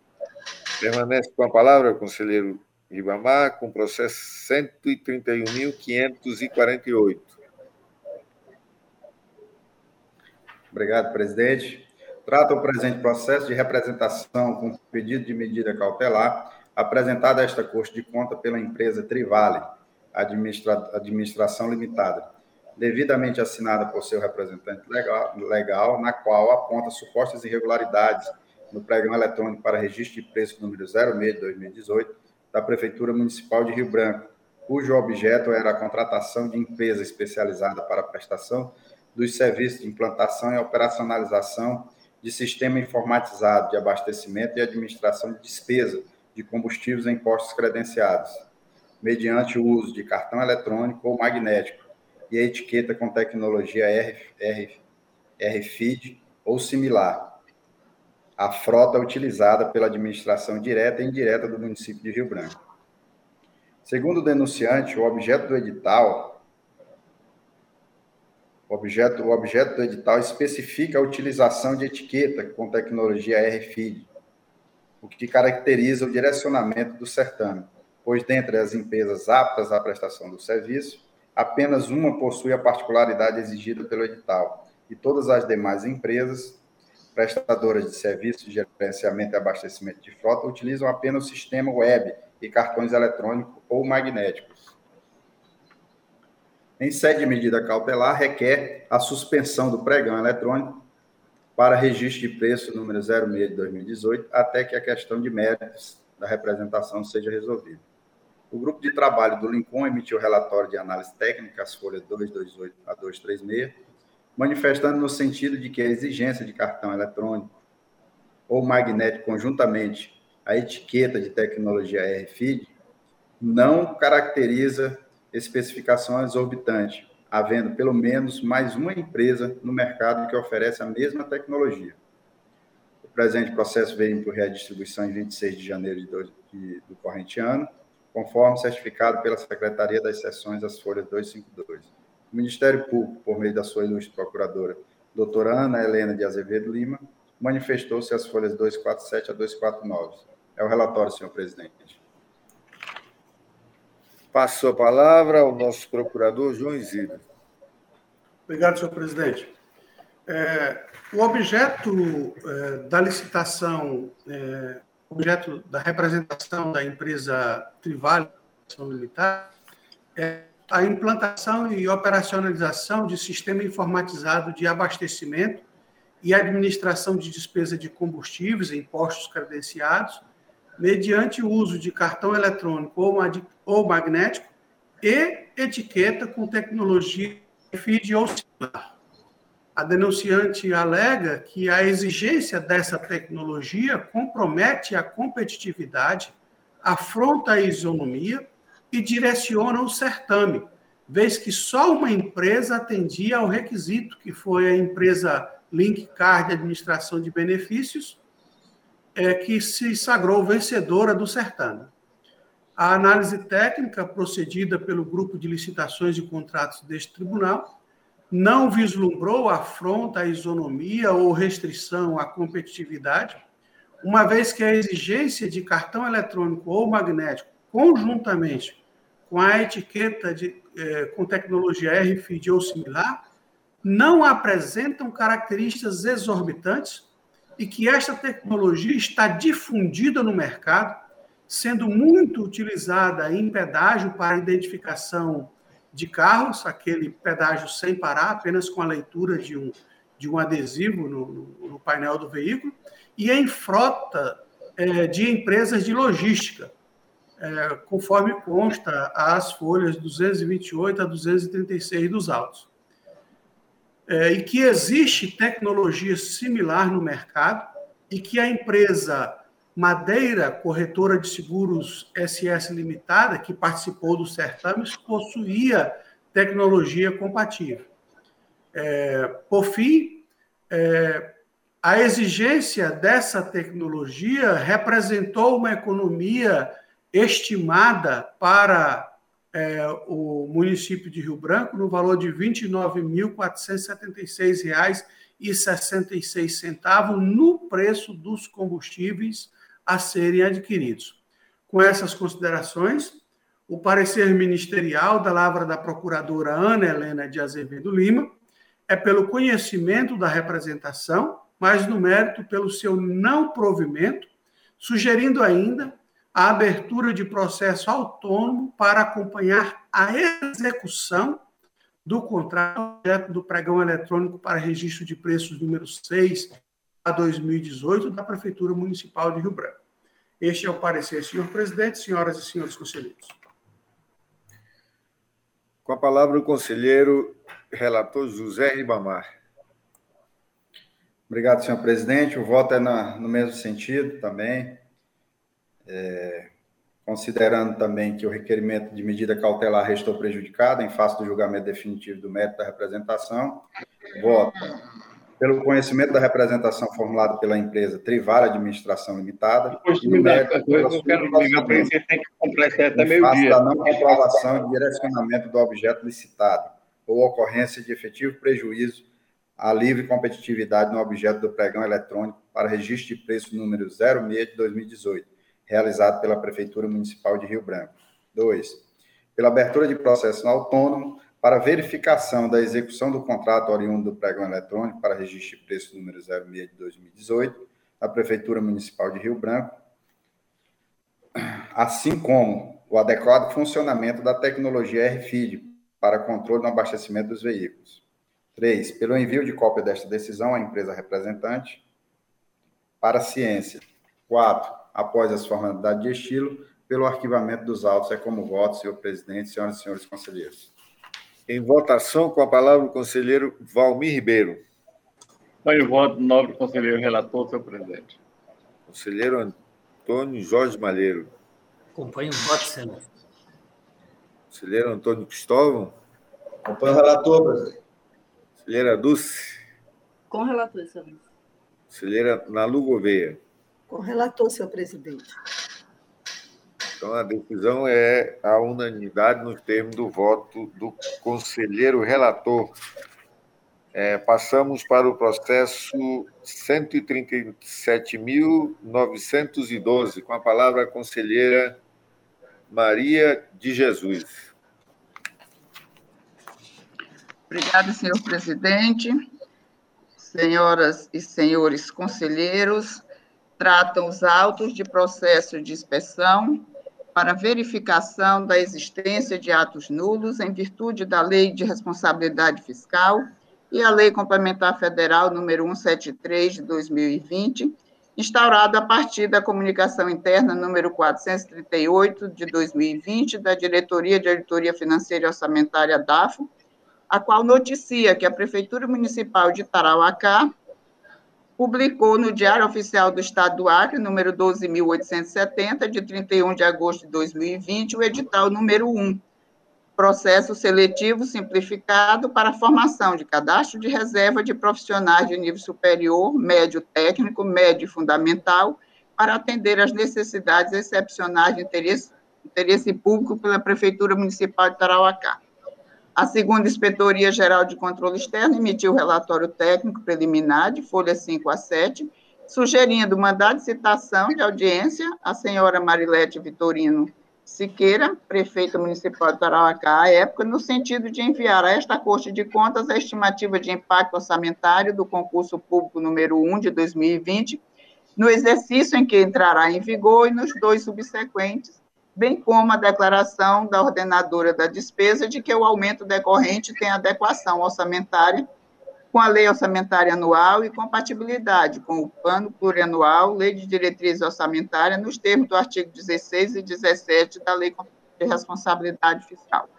Permanece com a palavra, conselheiro Ribamar, com o processo 131.548. Obrigado, presidente. Trata o presente processo de representação com pedido de medida cautelar apresentado a esta Corte de Conta pela empresa Trivale, Administra Administração Limitada, devidamente assinada por seu representante legal, legal, na qual aponta supostas irregularidades no pregão eletrônico para registro de preço número 06 de 2018 da Prefeitura Municipal de Rio Branco, cujo objeto era a contratação de empresa especializada para prestação dos serviços de implantação e operacionalização de sistema informatizado de abastecimento e administração de despesa de combustíveis em postos credenciados, mediante o uso de cartão eletrônico ou magnético, e etiqueta com tecnologia RF, RFID ou similar. A frota utilizada pela administração direta e indireta do município de Rio Branco. Segundo o denunciante, o objeto do edital o objeto, o objeto do edital especifica a utilização de etiqueta com tecnologia RFID, o que caracteriza o direcionamento do certame, pois dentre as empresas aptas à prestação do serviço, apenas uma possui a particularidade exigida pelo edital, e todas as demais empresas prestadoras de serviços de gerenciamento e abastecimento de frota utilizam apenas o sistema web e cartões eletrônicos ou magnéticos. Em sede de medida cautelar, requer a suspensão do pregão eletrônico para registro de preço número 06 de 2018, até que a questão de méritos da representação seja resolvida. O grupo de trabalho do Lincoln emitiu relatório de análise técnica, as folhas 228 a 236, manifestando no sentido de que a exigência de cartão eletrônico ou magnético conjuntamente a etiqueta de tecnologia RFID não caracteriza especificação exorbitante, havendo pelo menos mais uma empresa no mercado que oferece a mesma tecnologia. O presente processo veio por redistribuição em 26 de janeiro de do, de, do corrente ano conforme certificado pela Secretaria das Seções das Folhas 252. O Ministério Público, por meio da sua ilustre procuradora, doutora Ana Helena de Azevedo Lima, manifestou-se as folhas 247 a 249. É o relatório, senhor presidente. Passo a palavra ao nosso procurador, João Isidro. Obrigado, senhor presidente. É, o objeto é, da licitação, é, objeto da representação da empresa Trivale Limitada é a implantação e operacionalização de sistema informatizado de abastecimento e administração de despesa de combustíveis em postos credenciados, mediante o uso de cartão eletrônico ou magnético e etiqueta com tecnologia FID ou similar. A denunciante alega que a exigência dessa tecnologia compromete a competitividade, afronta a isonomia e direciona o certame, vez que só uma empresa atendia ao requisito, que foi a empresa Link Card Administração de Benefícios, é, que se sagrou vencedora do certame. A análise técnica procedida pelo grupo de licitações e contratos deste tribunal não vislumbrou afronta à isonomia ou restrição à competitividade, uma vez que a exigência de cartão eletrônico ou magnético, conjuntamente com a etiqueta de, eh, com tecnologia RFID ou similar, não apresentam características exorbitantes e que esta tecnologia está difundida no mercado, sendo muito utilizada em pedágio para identificação de carros, aquele pedágio sem parar, apenas com a leitura de um, de um adesivo no, no painel do veículo, e em frota é, de empresas de logística, é, conforme consta as folhas 228 a 236 dos autos é, e que existe tecnologia similar no mercado e que a empresa Madeira Corretora de Seguros SS Limitada, que participou do certames, possuía tecnologia compatível. É, por fim, é, a exigência dessa tecnologia representou uma economia estimada para é, o município de Rio Branco no valor de R$ 29.476,66 no preço dos combustíveis a serem adquiridos. Com essas considerações, o parecer ministerial da Lavra da Procuradora Ana Helena de Azevedo Lima é pelo conhecimento da representação, mas no mérito pelo seu não provimento, sugerindo ainda a abertura de processo autônomo para acompanhar a execução do contrato do pregão eletrônico para registro de preços número 6 a 2018 da Prefeitura Municipal de Rio Branco. Este é o parecer, senhor presidente, senhoras e senhores conselheiros. Com a palavra o conselheiro relator José Ribamar. Obrigado, senhor presidente. O voto é na, no mesmo sentido também é, considerando também que o requerimento de medida cautelar restou prejudicado em face do julgamento definitivo do mérito da representação, voto pelo conhecimento da representação formulada pela empresa Trivara Administração Limitada. Eu quero ligar para você, tem que completar até meio-dia. da não comprovação e direcionamento do objeto licitado, ou ocorrência de efetivo prejuízo à livre competitividade no objeto do pregão eletrônico para registro de preço número 06 de 2018 realizado pela Prefeitura Municipal de Rio Branco. Dois, pela abertura de processo autônomo para verificação da execução do contrato oriundo do pregão eletrônico para registro de preço número 06 de 2018, da Prefeitura Municipal de Rio Branco, assim como o adequado funcionamento da tecnologia RFID para controle no abastecimento dos veículos. Três, pelo envio de cópia desta decisão à empresa representante para ciência. Quatro, após as formalidades de estilo, pelo arquivamento dos autos. É como voto, senhor presidente, senhoras e senhores conselheiros. Em votação, com a palavra o conselheiro Valmir Ribeiro. Vai o voto, nobre conselheiro relator, senhor presidente. Conselheiro Antônio Jorge Malheiro. Acompanhe o voto, senhor. Conselheiro Antônio Cristóvão. Acompanhe o relator, presidente. Conselheira Dulce. Com relator, senhor. Conselheira Nalu Gouveia. Com relator, senhor presidente. Então, a decisão é a unanimidade nos termos do voto do conselheiro relator. É, passamos para o processo 137.912, com a palavra a conselheira Maria de Jesus. Obrigada, senhor presidente. Senhoras e senhores conselheiros, tratam os autos de processo de inspeção para verificação da existência de atos nulos em virtude da Lei de Responsabilidade Fiscal e a Lei Complementar Federal número 173 de 2020, instaurado a partir da comunicação interna número 438 de 2020 da Diretoria de Auditoria Financeira e Orçamentária DAFO, a qual noticia que a Prefeitura Municipal de Tarauacá publicou no Diário Oficial do Estado do Acre, número 12.870, de 31 de agosto de 2020, o edital número 1, processo seletivo simplificado para a formação de cadastro de reserva de profissionais de nível superior, médio técnico, médio fundamental, para atender às necessidades excepcionais de interesse, interesse público pela Prefeitura Municipal de Tarauacá. A segunda Inspetoria Geral de Controle Externo emitiu relatório técnico preliminar de folha 5 a 7, sugerindo mandado de citação de audiência à senhora Marilete Vitorino Siqueira, prefeita municipal de Tarauacá, à época, no sentido de enviar a esta Corte de Contas a estimativa de impacto orçamentário do concurso público número 1 de 2020, no exercício em que entrará em vigor e nos dois subsequentes, bem como a declaração da ordenadora da despesa de que o aumento decorrente tem adequação orçamentária com a lei orçamentária anual e compatibilidade com o plano plurianual, lei de diretriz orçamentária, nos termos do artigo 16 e 17 da lei de responsabilidade fiscal.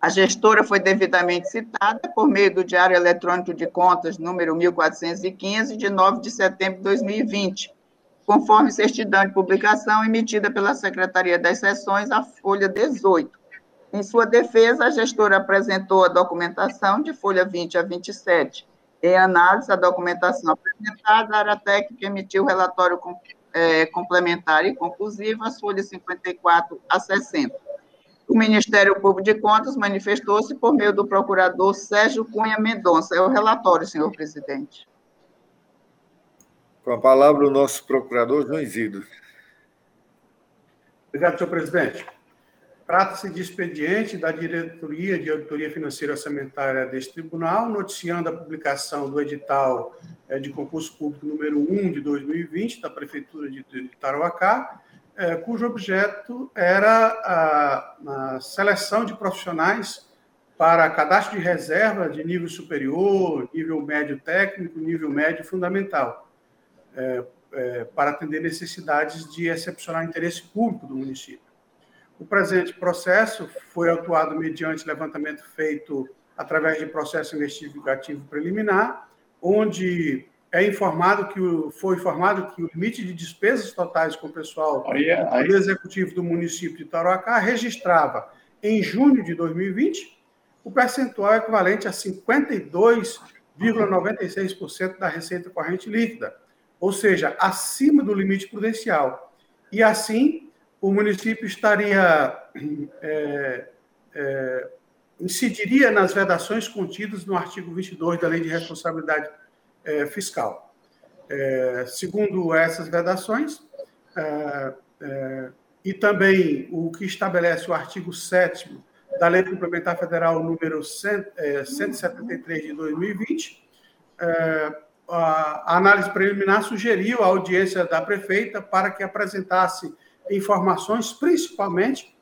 A gestora foi devidamente citada por meio do Diário Eletrônico de Contas, número 1415, de 9 de setembro de 2020, conforme certidão de publicação emitida pela Secretaria das Seções, a folha 18. Em sua defesa, a gestora apresentou a documentação de folha 20 a 27. Em análise da documentação apresentada, a técnica emitiu relatório é, complementar e conclusivo, as folhas 54 a 60. O Ministério Público de Contas manifestou-se por meio do procurador Sérgio Cunha Mendonça. É o relatório, senhor presidente. Com a palavra o nosso procurador João Isidro. Obrigado, senhor presidente. Trata-se de expediente da Diretoria de Auditoria Financeira Orçamentária deste tribunal, noticiando a publicação do edital eh, de concurso público número 1 de 2020 da Prefeitura de Tarauacá, eh, cujo objeto era a, a seleção de profissionais para cadastro de reserva de nível superior, nível médio técnico, nível médio fundamental é, é, para atender necessidades de excepcional interesse público do município. O presente processo foi autuado mediante levantamento feito através de processo investigativo preliminar, onde é informado que o, foi informado que o limite de despesas totais com o pessoal aí, aí. do executivo do município de Tarouacá registrava em junho de 2020 o percentual equivalente a 52,96% da receita corrente líquida, ou seja, acima do limite prudencial. E assim, o município estaria é, é, incidiria nas vedações contidas no artigo 22 da Lei de Responsabilidade é, Fiscal. Segundo essas vedações, e também o que estabelece o artigo 7 da Lei Complementar Federal número 173 de 2020, a análise preliminar sugeriu à audiência da prefeita para que apresentasse informações, principalmente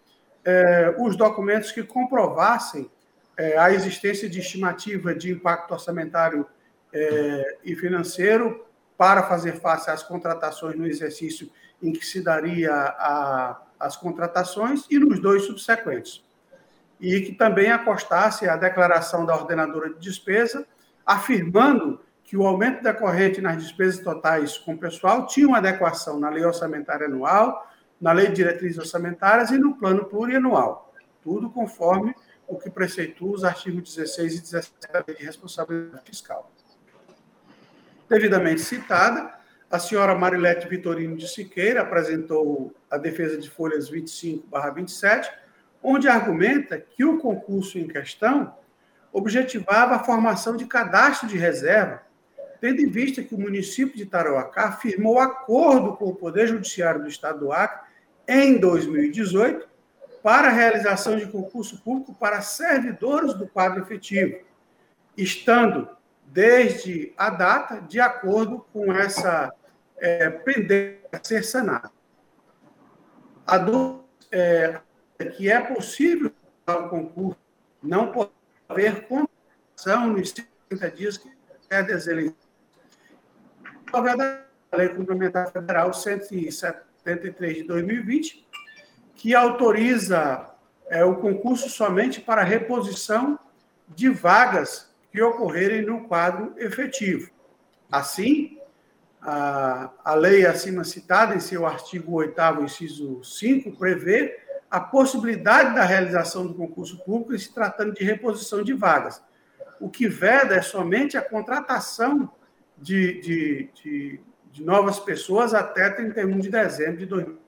eh, os documentos que comprovassem eh, a existência de estimativa de impacto orçamentário eh, e financeiro para fazer face às contratações no exercício em que se daria a, as contratações e nos dois subsequentes. E que também acostasse a declaração da ordenadora de despesa, afirmando que o aumento decorrente nas despesas totais com pessoal tinha uma adequação na lei orçamentária anual, na lei de diretrizes orçamentárias e no plano plurianual. Tudo conforme o que preceitua os artigos 16 e 17 da lei de responsabilidade fiscal. Devidamente citada, A senhora Marilete Vitorino de Siqueira apresentou a defesa de folhas 25/27, onde argumenta que o concurso em questão objetivava a formação de cadastro de reserva, tendo em vista que o município de Tarauacá firmou acordo com o Poder Judiciário do Estado do Acre em 2018 para a realização de concurso público para servidores do quadro efetivo, estando desde a data de acordo com essa é, pendência a ser sanada. A dúvida é que é possível o concurso, não pode haver contratação nos 50 dias que é das eleições. A Lei Complementar Federal 173 de 2020, que autoriza é, o concurso somente para reposição de vagas que ocorrerem no quadro efetivo. Assim, a, a lei acima citada, em seu artigo 8, inciso 5, prevê a possibilidade da realização do concurso público se tratando de reposição de vagas. O que veda é somente a contratação de, de, de, de novas pessoas até 31 de dezembro de 2020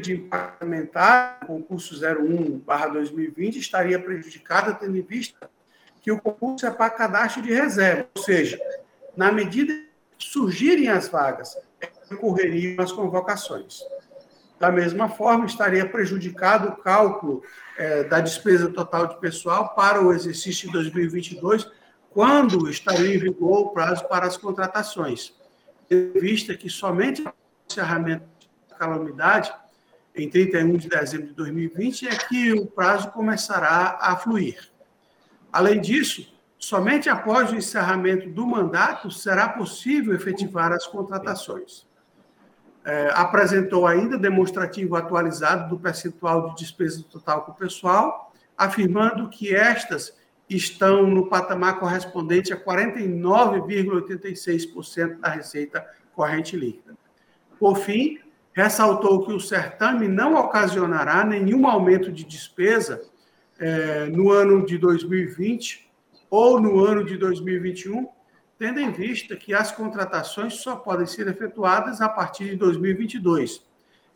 de implementar, concurso 01/2020 estaria prejudicada, tendo em vista que o concurso é para cadastro de reserva, ou seja, na medida que surgirem as vagas, ocorreriam as convocações. Da mesma forma, estaria prejudicado o cálculo é, da despesa total de pessoal para o exercício de 2022, quando estaria em vigor o prazo para as contratações, vista que somente o encerramento da calamidade, em 31 de dezembro de 2020, é que o prazo começará a fluir. Além disso, somente após o encerramento do mandato será possível efetivar as contratações. É, apresentou ainda demonstrativo atualizado do percentual de despesa total com o pessoal, afirmando que estas estão no patamar correspondente a 49,86% da receita corrente líquida. Por fim, ressaltou que o certame não ocasionará nenhum aumento de despesa é, no ano de 2020 ou no ano de 2021, tendo em vista que as contratações só podem ser efetuadas a partir de 2022,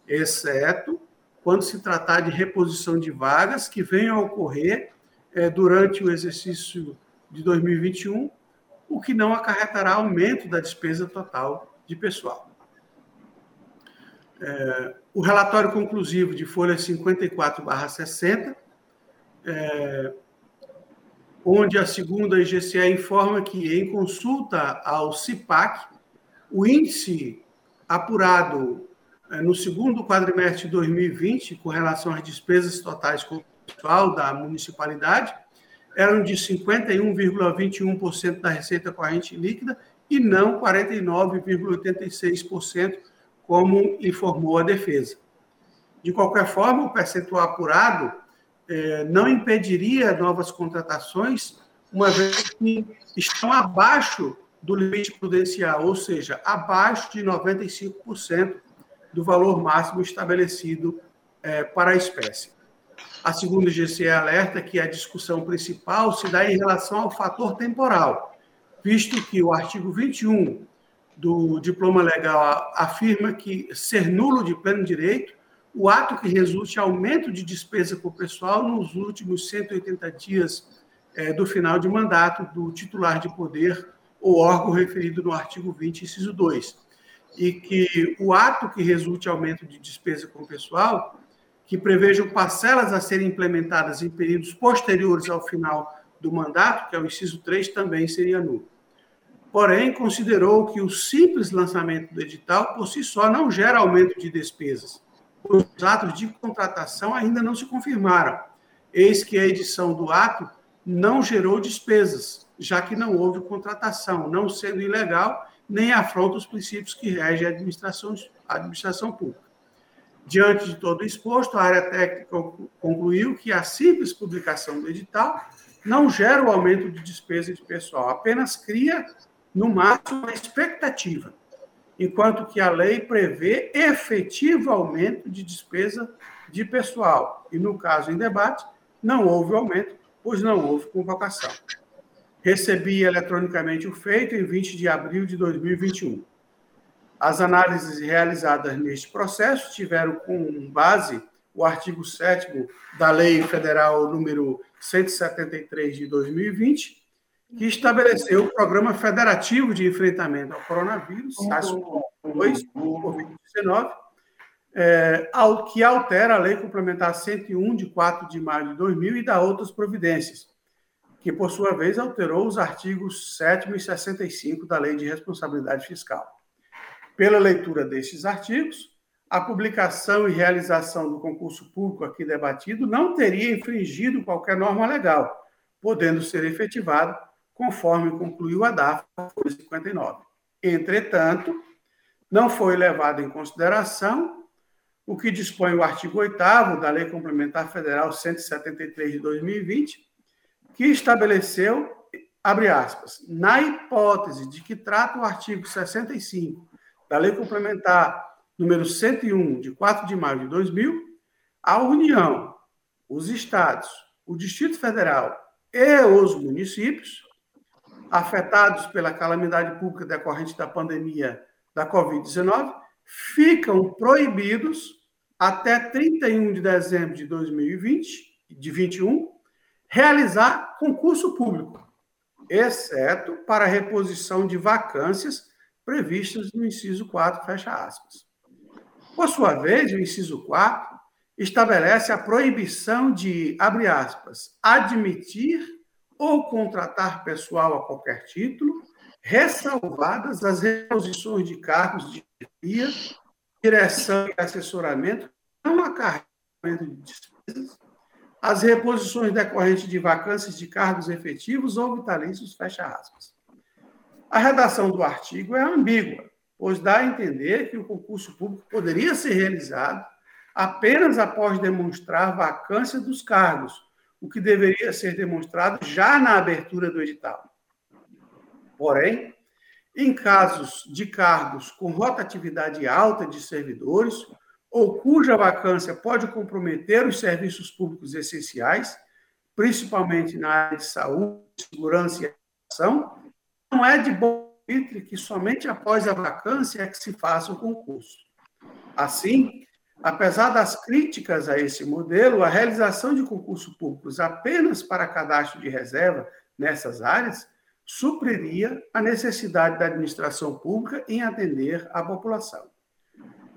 exceto quando se tratar de reposição de vagas que venham a ocorrer é, durante o exercício de 2021, o que não acarretará aumento da despesa total de pessoal. É, o relatório conclusivo de folha 54/60 é, onde a segunda IGCE informa que, em consulta ao CIPAC, o índice apurado é, no segundo quadrimestre de 2020, com relação às despesas totais da municipalidade, eram de 51,21% da receita corrente líquida e não 49,86%, como informou a defesa. De qualquer forma, o percentual apurado é, não impediria novas contratações, uma vez que estão abaixo do limite prudencial, ou seja, abaixo de 95% do valor máximo estabelecido é, para a espécie. A segunda GCE alerta que a discussão principal se dá em relação ao fator temporal, visto que o artigo 21 do diploma legal afirma que ser nulo de pleno direito o ato que resulte aumento de despesa com o pessoal nos últimos 180 dias é, do final de mandato do titular de poder ou órgão referido no artigo 20, inciso 2. E que o ato que resulte aumento de despesa com o pessoal, que prevejam parcelas a serem implementadas em períodos posteriores ao final do mandato, que é o inciso 3, também seria nulo. Porém, considerou que o simples lançamento do edital, por si só, não gera aumento de despesas os atos de contratação ainda não se confirmaram. Eis que a edição do ato não gerou despesas, já que não houve contratação, não sendo ilegal, nem afronta os princípios que regem a administração, a administração pública. Diante de todo o exposto, a área técnica concluiu que a simples publicação do edital não gera o aumento de despesa de pessoal, apenas cria, no máximo, uma expectativa enquanto que a lei prevê efetivo aumento de despesa de pessoal. E no caso em debate, não houve aumento, pois não houve convocação. Recebi eletronicamente o feito em 20 de abril de 2021. As análises realizadas neste processo tiveram como base o artigo 7 da Lei Federal número 173 de 2020, que estabeleceu o Programa Federativo de Enfrentamento ao Coronavírus, SARS-CoV-2, Covid-19, é, ao, que altera a Lei Complementar 101, de 4 de maio de 2000, e dá outras providências, que, por sua vez, alterou os artigos 7 e 65 da Lei de Responsabilidade Fiscal. Pela leitura destes artigos, a publicação e realização do concurso público aqui debatido não teria infringido qualquer norma legal, podendo ser efetivado conforme concluiu a DAFA 59. Entretanto, não foi levado em consideração o que dispõe o artigo 8 da Lei Complementar Federal 173 de 2020, que estabeleceu, abre aspas, na hipótese de que trata o artigo 65 da Lei Complementar número 101, de 4 de maio de 2000, a União, os estados, o Distrito Federal e os municípios afetados pela calamidade pública decorrente da pandemia da Covid-19 ficam proibidos até 31 de dezembro de 2020, de 21, realizar concurso público, exceto para reposição de vacâncias previstas no inciso 4, fecha aspas. Por sua vez, o inciso 4 estabelece a proibição de, abre aspas, admitir ou contratar pessoal a qualquer título, ressalvadas as reposições de cargos de chefia, direção e assessoramento, não acarreamento de despesas, as reposições decorrentes de vacâncias de cargos efetivos ou vitalícios, fecha aspas. A redação do artigo é ambígua, pois dá a entender que o concurso público poderia ser realizado apenas após demonstrar vacância dos cargos, o que deveria ser demonstrado já na abertura do edital. Porém, em casos de cargos com rotatividade alta de servidores ou cuja vacância pode comprometer os serviços públicos essenciais, principalmente na área de saúde, segurança e ação, não é de bom que somente após a vacância é que se faça o concurso. Assim, apesar das críticas a esse modelo, a realização de concursos públicos apenas para cadastro de reserva nessas áreas supriria a necessidade da administração pública em atender a população.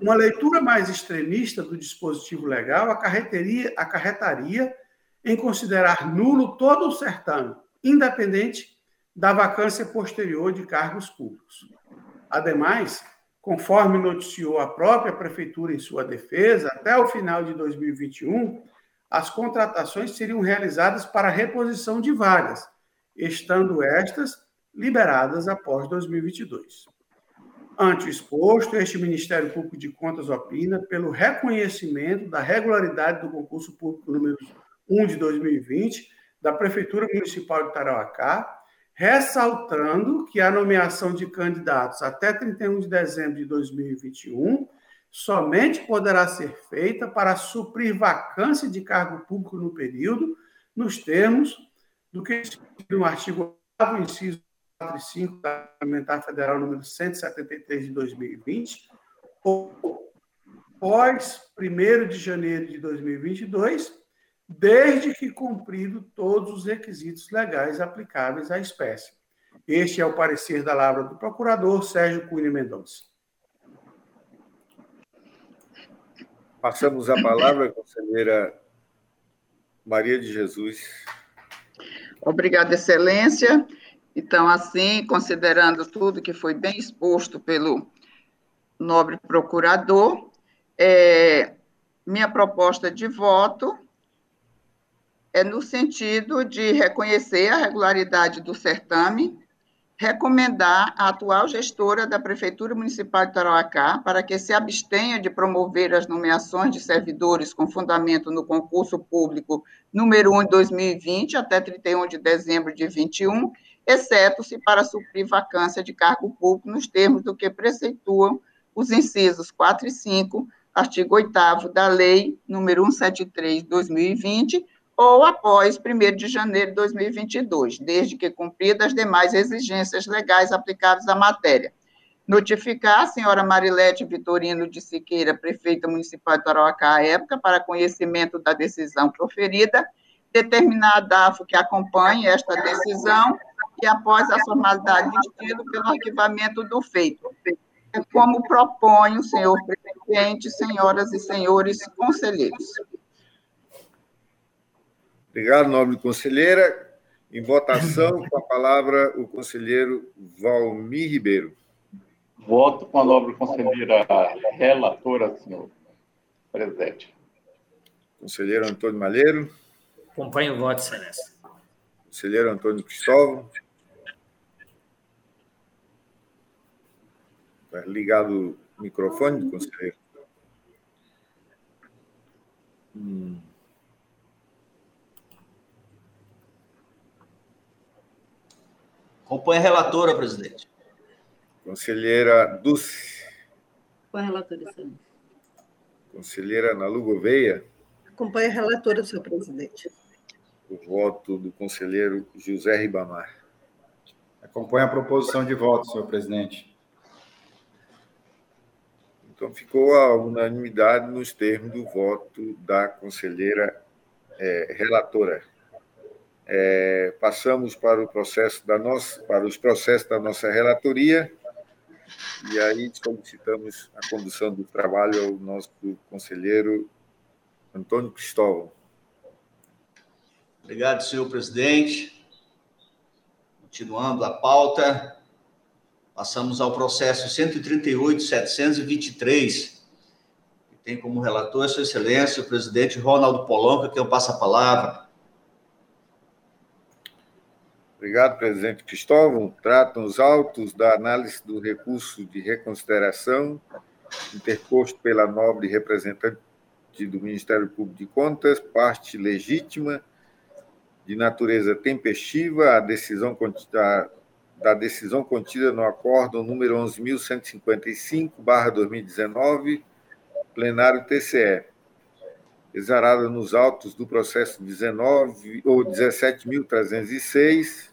Uma leitura mais extremista do dispositivo legal acarretaria, acarretaria em considerar nulo todo o certame, independente da vacância posterior de cargos públicos. Ademais, conforme noticiou a própria Prefeitura em sua defesa, até o final de 2021, as contratações seriam realizadas para reposição de vagas, estando estas liberadas após 2022. Ante o exposto, este Ministério Público de Contas opina pelo reconhecimento da regularidade do concurso público número 1 de 2020 da Prefeitura Municipal de Tarauacá, ressaltando que a nomeação de candidatos até 31 de dezembro de 2021 somente poderá ser feita para suprir vacância de cargo público no período, nos termos do que no artigo 8 inciso 4 e 5 da Parlamentar Federal número 173 de 2020, ou pós 1 de janeiro de 2022, desde que cumprido todos os requisitos legais aplicáveis à espécie. Este é o parecer da Lavra do procurador Sérgio Cunha Mendonça. Passamos a palavra à conselheira Maria de Jesus. Obrigada, Excelência. Então, assim, considerando tudo que foi bem exposto pelo nobre procurador, é, minha proposta de voto é no sentido de reconhecer a regularidade do certame, recomendar a atual gestora da Prefeitura Municipal de Tarauacá para que se abstenha de promover as nomeações de servidores com fundamento no concurso público número 1 de 2020 até 31 de dezembro de 21, exceto se para suprir vacância de cargo público nos termos do que preceituam os incisos 4 e 5, artigo 8 da Lei número 173 de 2020, ou após 1 de janeiro de 2022, desde que cumpridas as demais exigências legais aplicáveis à matéria. Notificar a senhora Marilete Vitorino de Siqueira, prefeita municipal de Tarauacá à época, para conhecimento da decisão proferida, determinar a DAFO que acompanhe esta decisão e após a formalidade de estilo pelo arquivamento do feito. É como propõe o senhor presidente, senhoras e senhores conselheiros. Obrigado, nobre conselheira. Em votação, com a palavra o conselheiro Valmir Ribeiro. Voto com a nobre conselheira relatora, senhor presidente. Conselheiro Antônio Malheiro. Acompanho o voto, excelência. Conselheiro Antônio Cristóvão. Está ligado o microfone, conselheiro? Hum. Acompanha a relatora, presidente. Conselheira Dulce. Com a relatora, excelência. Conselheira Nalu Gouveia. Acompanha a relatora, senhor presidente. O voto do conselheiro José Ribamar. Acompanha a proposição de voto, senhor presidente. Então, ficou a unanimidade nos termos do voto da conselheira é, relatora. É, passamos para o processo da nossa, para os processos da nossa relatoria e aí solicitamos a condução do trabalho ao nosso conselheiro Antônio Cristóvão. Obrigado, senhor presidente. Continuando a pauta, passamos ao processo 138.723, que tem como relator Sua Excelência o presidente Ronaldo Polonca, que eu passo a palavra. Obrigado, presidente Cristóvão. Tratam os autos da análise do recurso de reconsideração interposto pela nobre representante do Ministério Público de Contas, parte legítima, de natureza tempestiva, a decisão contida, da decisão contida no acordo número 11.155/2019, plenário TCE, exarada nos autos do processo 19 ou 17.306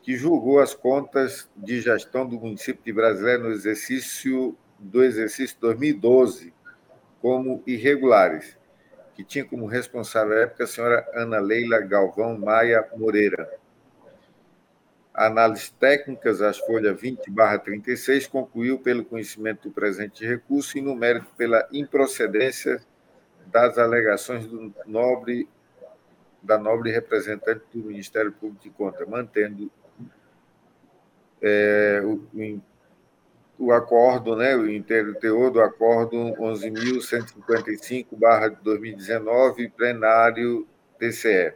que julgou as contas de gestão do município de Brasileira no exercício do exercício 2012 como irregulares, que tinha como responsável à época a senhora Ana Leila Galvão Maia Moreira. Análises técnicas, as folhas 20/36 concluiu pelo conhecimento do presente recurso e no mérito pela improcedência das alegações do nobre da nobre representante do Ministério Público de Contas, mantendo é, o, o acordo, né, o inteiro teor do acordo 11.155/2019, plenário TCE.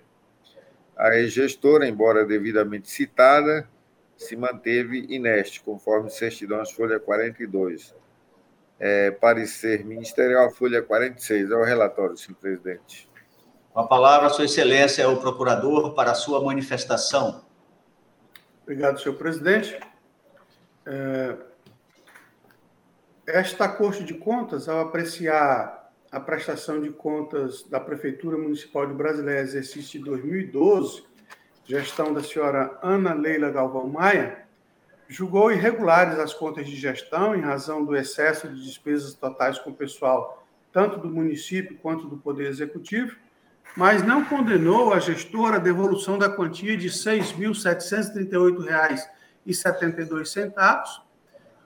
A gestora, embora devidamente citada, se manteve ineste, conforme certidão às folha 42. É, parecer ministerial, folha 46. É o relatório, senhor presidente. Com a palavra, Sua Excelência, é o procurador para a sua manifestação. Obrigado, senhor presidente. É, esta Corte de Contas, ao apreciar a prestação de contas da Prefeitura Municipal de Brasileira, exercício de 2012, gestão da senhora Ana Leila Galvão Maia, julgou irregulares as contas de gestão em razão do excesso de despesas totais com o pessoal, tanto do município quanto do Poder Executivo, mas não condenou a gestora a devolução da quantia de R$ 6.738,72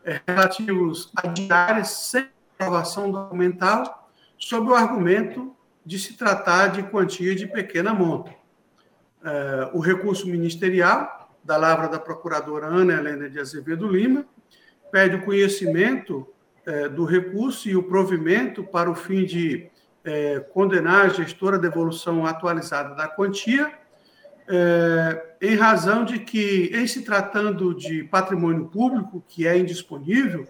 é, relativos a diárias sem aprovação documental, sob o argumento de se tratar de quantia de pequena monta. É, o recurso ministerial, da lavra da procuradora Ana Helena de Azevedo Lima, pede o conhecimento é, do recurso e o provimento para o fim de é, condenar a gestora à devolução atualizada da quantia, é, em razão de que, em se tratando de patrimônio público, que é indisponível,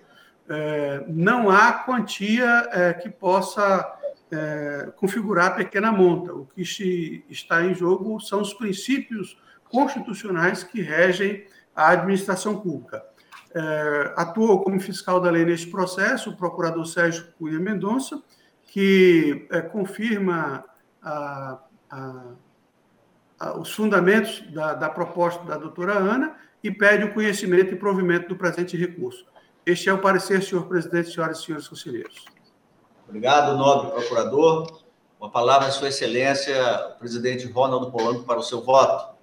não há quantia que possa configurar pequena monta. O que está em jogo são os princípios constitucionais que regem a administração pública. É, atuou como fiscal da lei neste processo o procurador Sérgio Cunha Mendonça, que é, confirma a, a, a, os fundamentos da, da proposta da doutora Ana e pede o conhecimento e provimento do presente recurso. Este é o parecer, senhor presidente, senhoras e senhores conselheiros. Obrigado, nobre procurador. Uma palavra, Sua Excelência, o presidente Ronaldo Polanco, para o seu voto.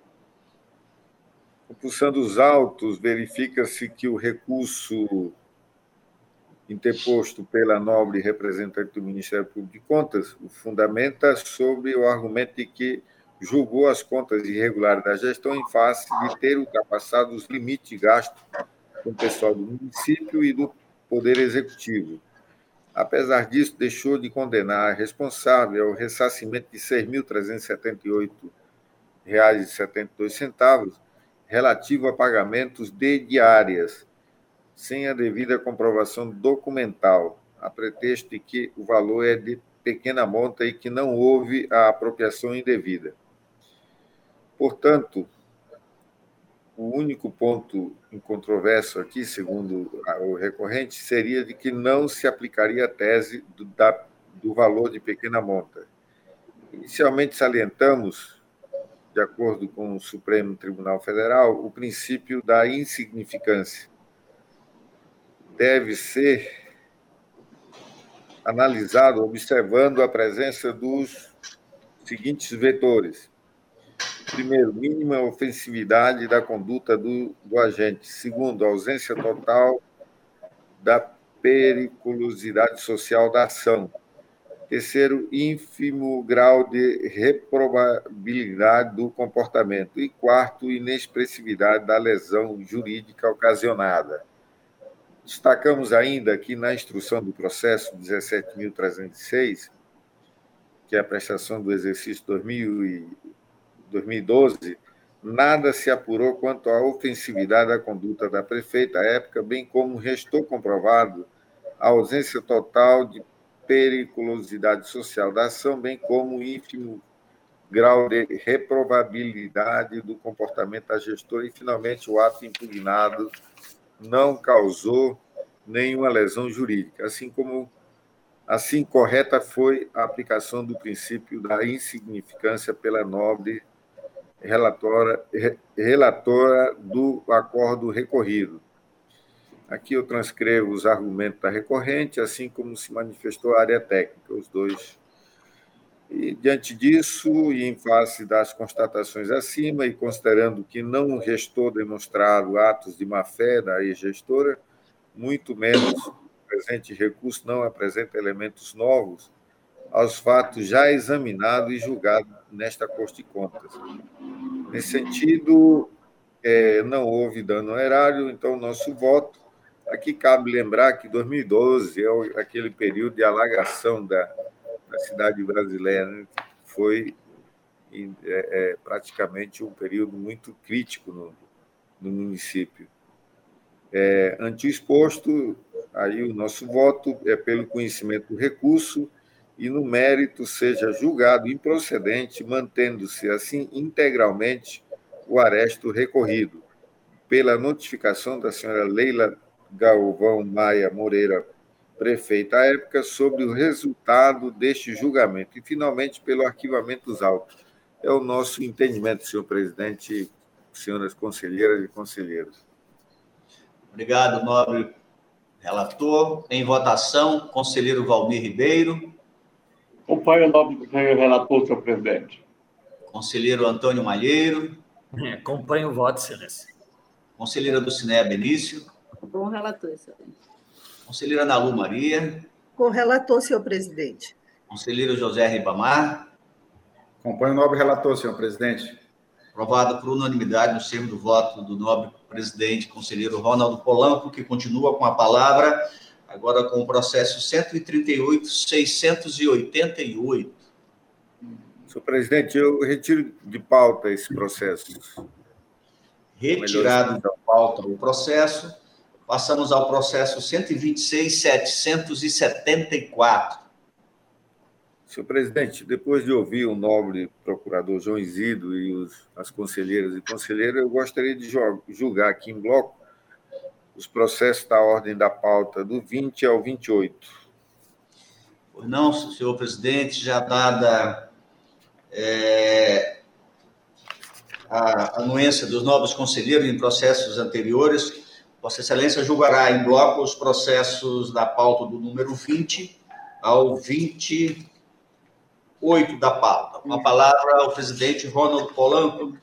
Compulsando os autos, verifica-se que o recurso interposto pela nobre representante do Ministério Público de Contas o fundamenta sobre o argumento de que julgou as contas irregulares da gestão em face de ter ultrapassado os limites de gasto com o pessoal do município e do Poder Executivo. Apesar disso, deixou de condenar a responsável ao ressarcimento de R$ 6.378,72 relativo a pagamentos de diárias, sem a devida comprovação documental, a pretexto de que o valor é de pequena monta e que não houve a apropriação indevida. Portanto, o único ponto incontroverso aqui, segundo o recorrente, seria de que não se aplicaria a tese do, da, do valor de pequena monta. Inicialmente salientamos, de acordo com o Supremo Tribunal Federal, o princípio da insignificância. Deve ser analisado observando a presença dos seguintes vetores: Primeiro, mínima ofensividade da conduta do, do agente. Segundo, ausência total da periculosidade social da ação. Terceiro, ínfimo grau de reprobabilidade do comportamento. E quarto, inexpressividade da lesão jurídica ocasionada. Destacamos ainda que na instrução do processo 17.306, que é a prestação do exercício 2000 2012, nada se apurou quanto à ofensividade da conduta da prefeita à época, bem como restou comprovado a ausência total de periculosidade social da ação, bem como o ínfimo grau de reprovabilidade do comportamento da gestora e, finalmente, o ato impugnado não causou nenhuma lesão jurídica, assim como assim correta foi a aplicação do princípio da insignificância pela nobre relatora, relatora do acordo recorrido. Aqui eu transcrevo os argumentos da recorrente, assim como se manifestou a área técnica, os dois. E, diante disso, e em face das constatações acima, e considerando que não restou demonstrado atos de má-fé da ex-gestora, muito menos o presente recurso não apresenta elementos novos aos fatos já examinados e julgados nesta Corte de Contas. Nesse sentido, é, não houve dano ao erário, então, nosso voto. Aqui cabe lembrar que 2012 é aquele período de alagação da, da cidade brasileira, né? foi é, é, praticamente um período muito crítico no, no município. É, ante o exposto, aí o nosso voto é pelo conhecimento do recurso e no mérito seja julgado improcedente, mantendo-se assim integralmente o aresto recorrido. Pela notificação da senhora Leila Galvão Maia Moreira, prefeita à época, sobre o resultado deste julgamento e, finalmente, pelo arquivamento dos autos. É o nosso entendimento, senhor presidente, senhoras conselheiras e conselheiros. Obrigado, nobre relator. Em votação, conselheiro Valmir Ribeiro. Acompanho o do relator, senhor presidente. Conselheiro Antônio Malheiro. É, acompanho o voto, excelência. Conselheira do Cine Benício. Com relator, excelência. Conselheira Nalu Maria. Com relator, senhor presidente. Conselheiro José Ribamar. Acompanho o nobre relator, senhor presidente. Aprovado por unanimidade no termo do voto do nobre presidente, conselheiro Ronaldo Polanco, que continua com a palavra agora com o processo 138.688. Senhor presidente, eu retiro de pauta esse processo. Retirado da pauta o processo. Passamos ao processo 126.774. Senhor presidente, depois de ouvir o nobre procurador João Isidro e os, as conselheiras e conselheiros, eu gostaria de julgar aqui em bloco os processos da ordem da pauta do 20 ao 28. Pois não, senhor presidente, já dada é, a anuência dos novos conselheiros em processos anteriores, Vossa Excelência julgará em bloco os processos da pauta do número 20 ao 28 da pauta. Com a palavra ao presidente Ronald Polanco.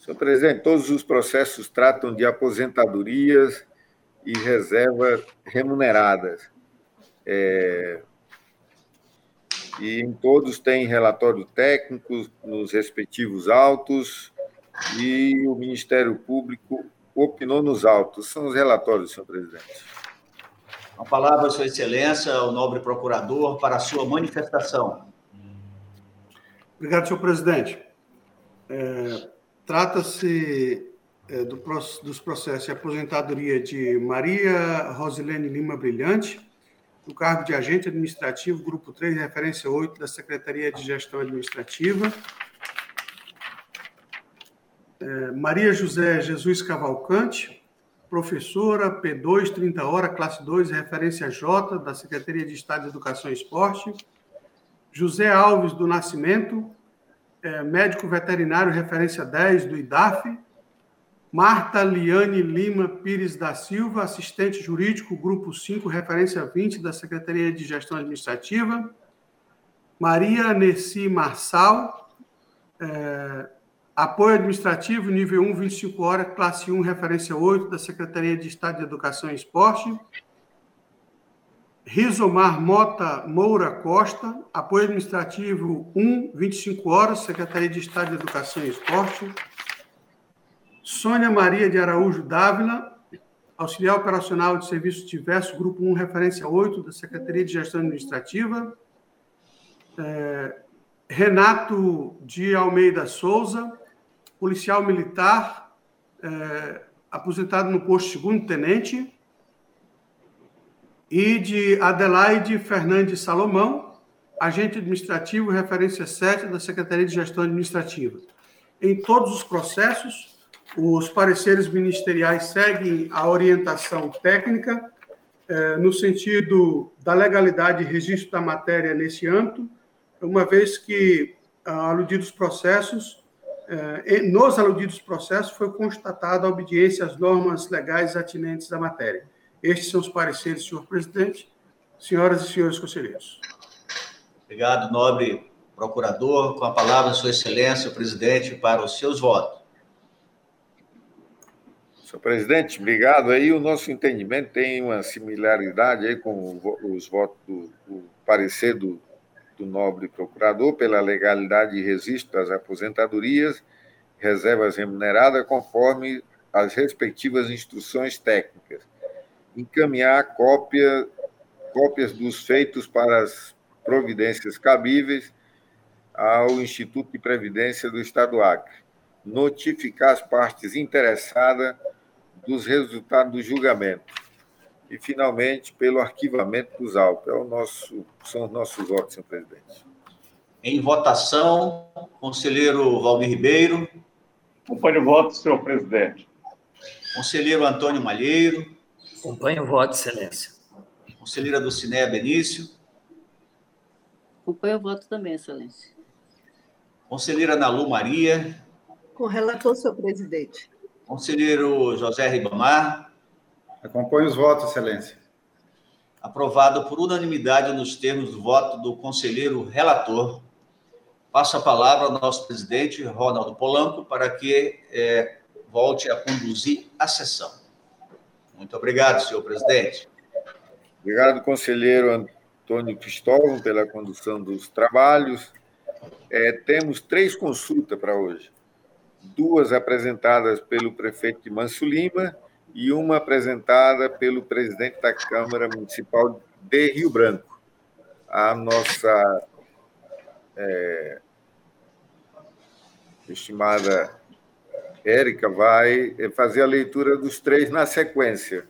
Senhor presidente, todos os processos tratam de aposentadorias e reservas remuneradas. É, e em todos tem relatório técnico nos respectivos autos e o Ministério Público opinou nos autos. São os relatórios, senhor presidente. A palavra, Sua Excelência, ao nobre procurador, para a sua manifestação. Obrigado, senhor presidente. É, Trata-se é, do, dos processos de aposentadoria de Maria Rosilene Lima Brilhante, no cargo de agente administrativo, grupo 3, referência 8 da Secretaria de Gestão Administrativa. É, Maria José Jesus Cavalcante, professora P2, 30 horas, classe 2, referência J, da Secretaria de Estado de Educação e Esporte. José Alves do Nascimento, é, médico veterinário, referência 10 do IDAF. Marta Liane Lima Pires da Silva, assistente jurídico, grupo 5, referência 20 da Secretaria de Gestão Administrativa. Maria Nessi Marçal, é, apoio administrativo, nível 1, 25 horas, classe 1, referência 8 da Secretaria de Estado de Educação e Esporte. Rizomar Mota Moura Costa, apoio administrativo 1, 25 horas, Secretaria de Estado de Educação e Esporte. Sônia Maria de Araújo Dávila, auxiliar operacional de serviços diversos, grupo 1, referência 8, da Secretaria de Gestão Administrativa. É, Renato de Almeida Souza, policial militar, é, aposentado no posto segundo tenente. E de Adelaide Fernandes Salomão, agente administrativo, referência 7 da Secretaria de Gestão Administrativa. Em todos os processos, os pareceres ministeriais seguem a orientação técnica, eh, no sentido da legalidade e registro da matéria nesse âmbito, uma vez que, ah, aludidos processos, nos aludidos processos, foi constatada a obediência às normas legais atinentes à matéria. Estes são os pareceres, senhor presidente, senhoras e senhores conselheiros. Obrigado, nobre procurador. Com a palavra, Sua Excelência, o presidente, para os seus votos. Senhor presidente, obrigado. Aí o nosso entendimento tem uma similaridade aí com os votos do, do parecer do, do nobre procurador pela legalidade e registro das aposentadorias, reservas remuneradas, conforme as respectivas instruções técnicas. Encaminhar cópia, cópias dos feitos para as providências cabíveis ao Instituto de Previdência do Estado do Acre. Notificar as partes interessadas dos resultados do julgamento. E, finalmente, pelo arquivamento dos autos. É o nosso, são os nossos votos, senhor presidente. Em votação, conselheiro Valmir Ribeiro. Acompanho o voto, senhor presidente. Conselheiro Antônio Malheiro. Acompanho o voto, excelência. Conselheira do Ciné Benício. Acompanho o voto também, excelência. Conselheira Nalu Maria. Com relator, senhor presidente. Conselheiro José Ribamar. Acompanho os votos, excelência. Aprovado por unanimidade nos termos do voto do conselheiro relator. Passo a palavra ao nosso presidente, Ronaldo Polanco, para que é, volte a conduzir a sessão. Muito obrigado, senhor presidente. Obrigado, conselheiro Antônio Cristóvão, pela condução dos trabalhos. É, temos três consultas para hoje duas apresentadas pelo prefeito de Manso Lima e uma apresentada pelo presidente da Câmara Municipal de Rio Branco. A nossa é, estimada Érica vai fazer a leitura dos três na sequência.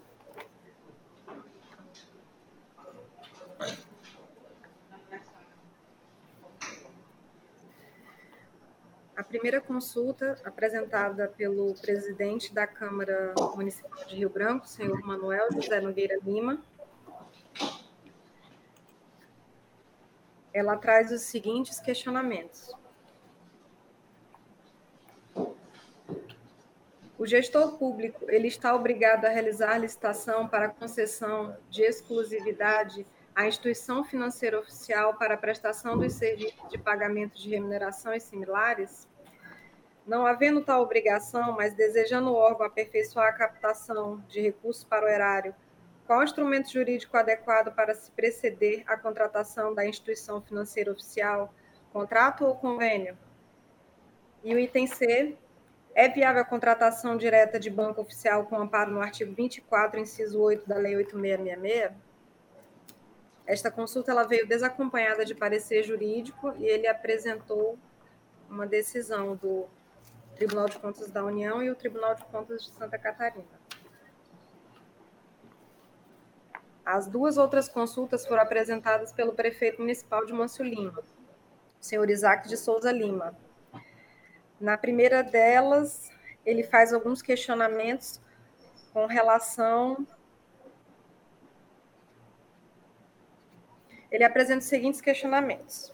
Primeira consulta, apresentada pelo presidente da Câmara Municipal de Rio Branco, senhor Manuel José Nogueira Lima. ela traz os seguintes questionamentos. O gestor público ele está obrigado a realizar licitação para concessão de exclusividade à instituição financeira oficial para prestação dos serviços de pagamento de remuneração e similares? Não havendo tal obrigação, mas desejando o órgão aperfeiçoar a captação de recursos para o erário, qual instrumento jurídico adequado para se preceder à contratação da instituição financeira oficial, contrato ou convênio? E o item C, é viável a contratação direta de banco oficial com amparo no artigo 24, inciso 8 da Lei 8666? Esta consulta ela veio desacompanhada de parecer jurídico e ele apresentou uma decisão do Tribunal de Contas da União e o Tribunal de Contas de Santa Catarina. As duas outras consultas foram apresentadas pelo prefeito municipal de Mâncio Lima, senhor Isaac de Souza Lima. Na primeira delas, ele faz alguns questionamentos com relação. Ele apresenta os seguintes questionamentos.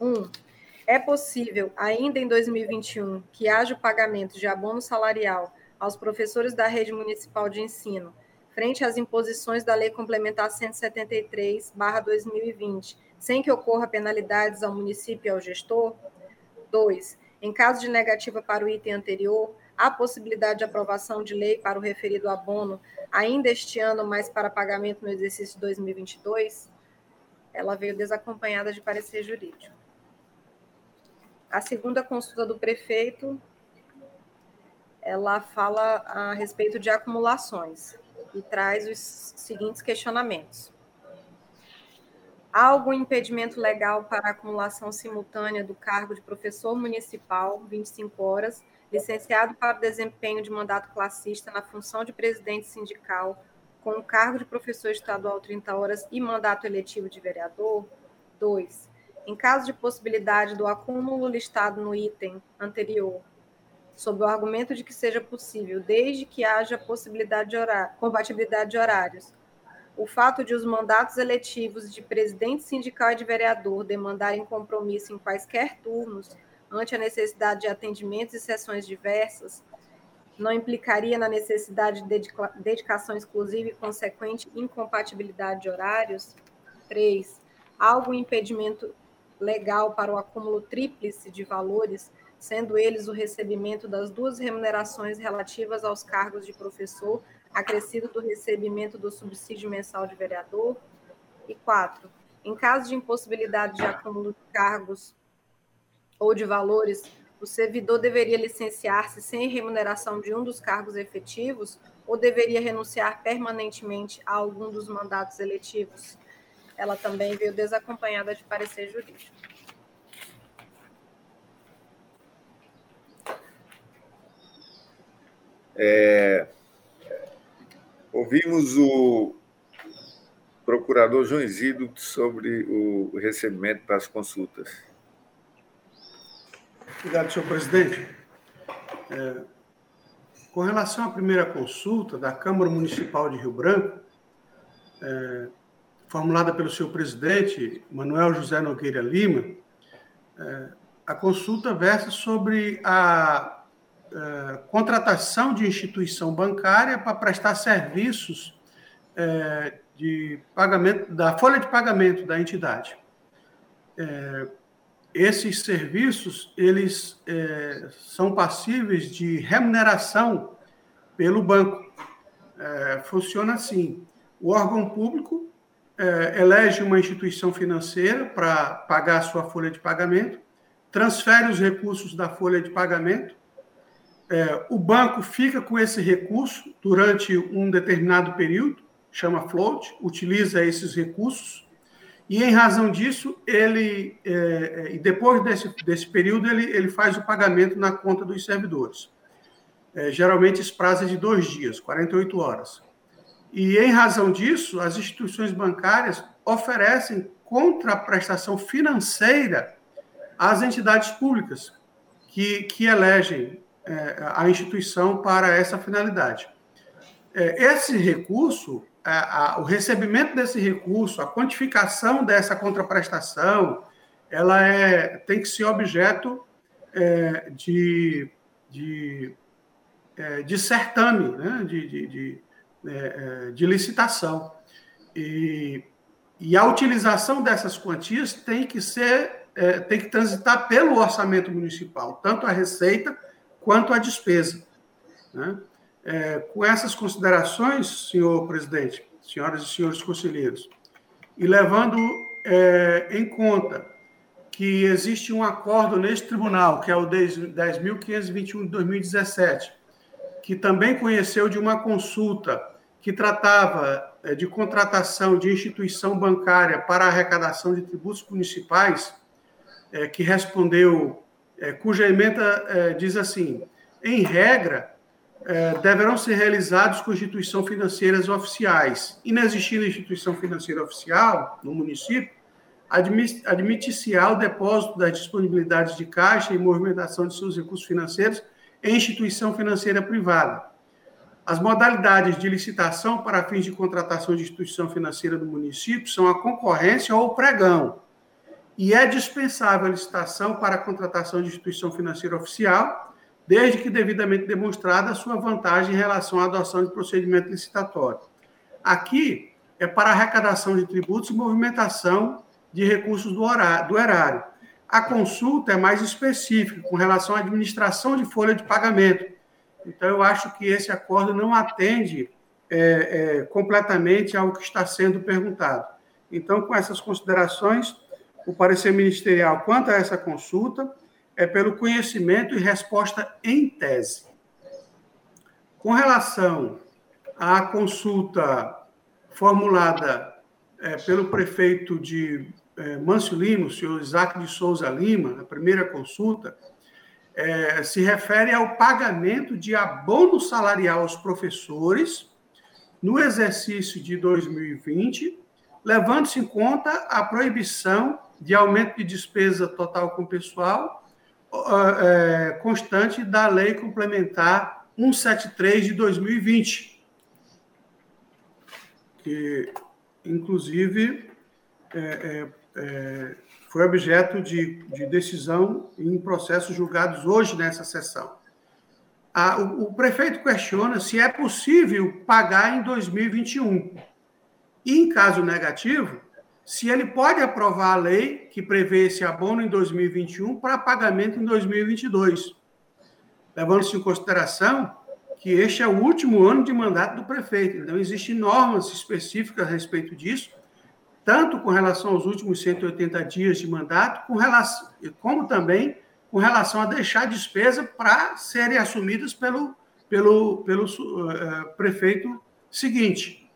Um, é possível, ainda em 2021, que haja o pagamento de abono salarial aos professores da rede municipal de ensino, frente às imposições da Lei Complementar 173/2020, sem que ocorra penalidades ao município e ao gestor? 2. Em caso de negativa para o item anterior, há possibilidade de aprovação de lei para o referido abono ainda este ano, mas para pagamento no exercício 2022? Ela veio desacompanhada de parecer jurídico. A segunda consulta do prefeito, ela fala a respeito de acumulações e traz os seguintes questionamentos. Há algum impedimento legal para a acumulação simultânea do cargo de professor municipal, 25 horas, licenciado para desempenho de mandato classista na função de presidente sindical, com o cargo de professor estadual 30 horas e mandato eletivo de vereador? 2. Em caso de possibilidade do acúmulo listado no item anterior, sob o argumento de que seja possível, desde que haja possibilidade de horário, compatibilidade de horários, o fato de os mandatos eletivos de presidente sindical e de vereador demandarem compromisso em quaisquer turnos, ante a necessidade de atendimentos e sessões diversas, não implicaria na necessidade de dedicação exclusiva e consequente incompatibilidade de horários? 3. Há algum impedimento legal para o acúmulo tríplice de valores, sendo eles o recebimento das duas remunerações relativas aos cargos de professor, acrescido do recebimento do subsídio mensal de vereador. E quatro, em caso de impossibilidade de acúmulo de cargos ou de valores, o servidor deveria licenciar-se sem remuneração de um dos cargos efetivos ou deveria renunciar permanentemente a algum dos mandatos eletivos? Ela também veio desacompanhada de parecer jurídico. É, ouvimos o procurador João Isidro sobre o recebimento das consultas. Obrigado, senhor presidente. É, com relação à primeira consulta da Câmara Municipal de Rio Branco, é, formulada pelo seu presidente, Manuel José Nogueira Lima, é, a consulta versa sobre a é, contratação de instituição bancária para prestar serviços é, de pagamento da folha de pagamento da entidade. Esses serviços eles são passíveis de remuneração pelo banco. Funciona assim: o órgão público é, elege uma instituição financeira para pagar a sua folha de pagamento, transfere os recursos da folha de pagamento, é, o banco fica com esse recurso durante um determinado período, chama float, utiliza esses recursos, e em razão disso, ele, é, é, e depois desse, desse período, ele, ele faz o pagamento na conta dos servidores. É, geralmente, esse prazo é de dois dias, 48 horas. E, em razão disso, as instituições bancárias oferecem contraprestação financeira às entidades públicas que, que elegem é, a instituição para essa finalidade. É, esse recurso, a, a, o recebimento desse recurso, a quantificação dessa contraprestação, ela é, tem que ser objeto é, de, de, é, de certame, né? de, de, de, é, é, de licitação. E, e a utilização dessas quantias tem que ser, é, tem que transitar pelo orçamento municipal, tanto a receita quanto a despesa. Né? É, com essas considerações, senhor presidente, senhoras e senhores conselheiros, e levando em conta que existe um acordo neste tribunal, que é o 10.521 de 2017, que também conheceu de uma consulta que tratava é, de contratação de instituição bancária para arrecadação de tributos municipais, é, que respondeu, é, cuja emenda diz assim: em regra, deverão ser realizados com instituições financeiras oficiais. Inexistindo instituição financeira oficial no município, admite-se ao depósito das disponibilidades de caixa e movimentação de seus recursos financeiros em instituição financeira privada as modalidades de licitação para fins de contratação de instituição financeira do município são a concorrência ou o pregão. E é dispensável a licitação para a contratação de instituição financeira oficial, desde que devidamente demonstrada a sua vantagem em relação à adoção de procedimento licitatório. Aqui é para arrecadação de tributos e movimentação de recursos do, horário, do erário. A consulta é mais específica, com relação à administração de folha de pagamento, então, eu acho que esse acordo não atende é, é, completamente ao que está sendo perguntado. Então, com essas considerações, o parecer ministerial quanto a essa consulta é pelo conhecimento e resposta em tese. Com relação à consulta formulada é, pelo prefeito de é, Lima, o senhor Isaac de Souza Lima, na primeira consulta, é, se refere ao pagamento de abono salarial aos professores no exercício de 2020, levando-se em conta a proibição de aumento de despesa total com pessoal é, constante da Lei Complementar 173 de 2020, que, inclusive, é, é, é foi objeto de, de decisão em processos julgados hoje nessa sessão. o, o prefeito questiona se é possível pagar em 2021. E, em caso negativo, se ele pode aprovar a lei que prevê esse abono em 2021 para pagamento em 2022, levando-se em consideração que este é o último ano de mandato do prefeito. Então, existem normas específicas a respeito disso, tanto com relação aos últimos 180 dias de mandato, com relação, como também com relação a deixar despesa para serem assumidas pelo, pelo, pelo uh, prefeito seguinte.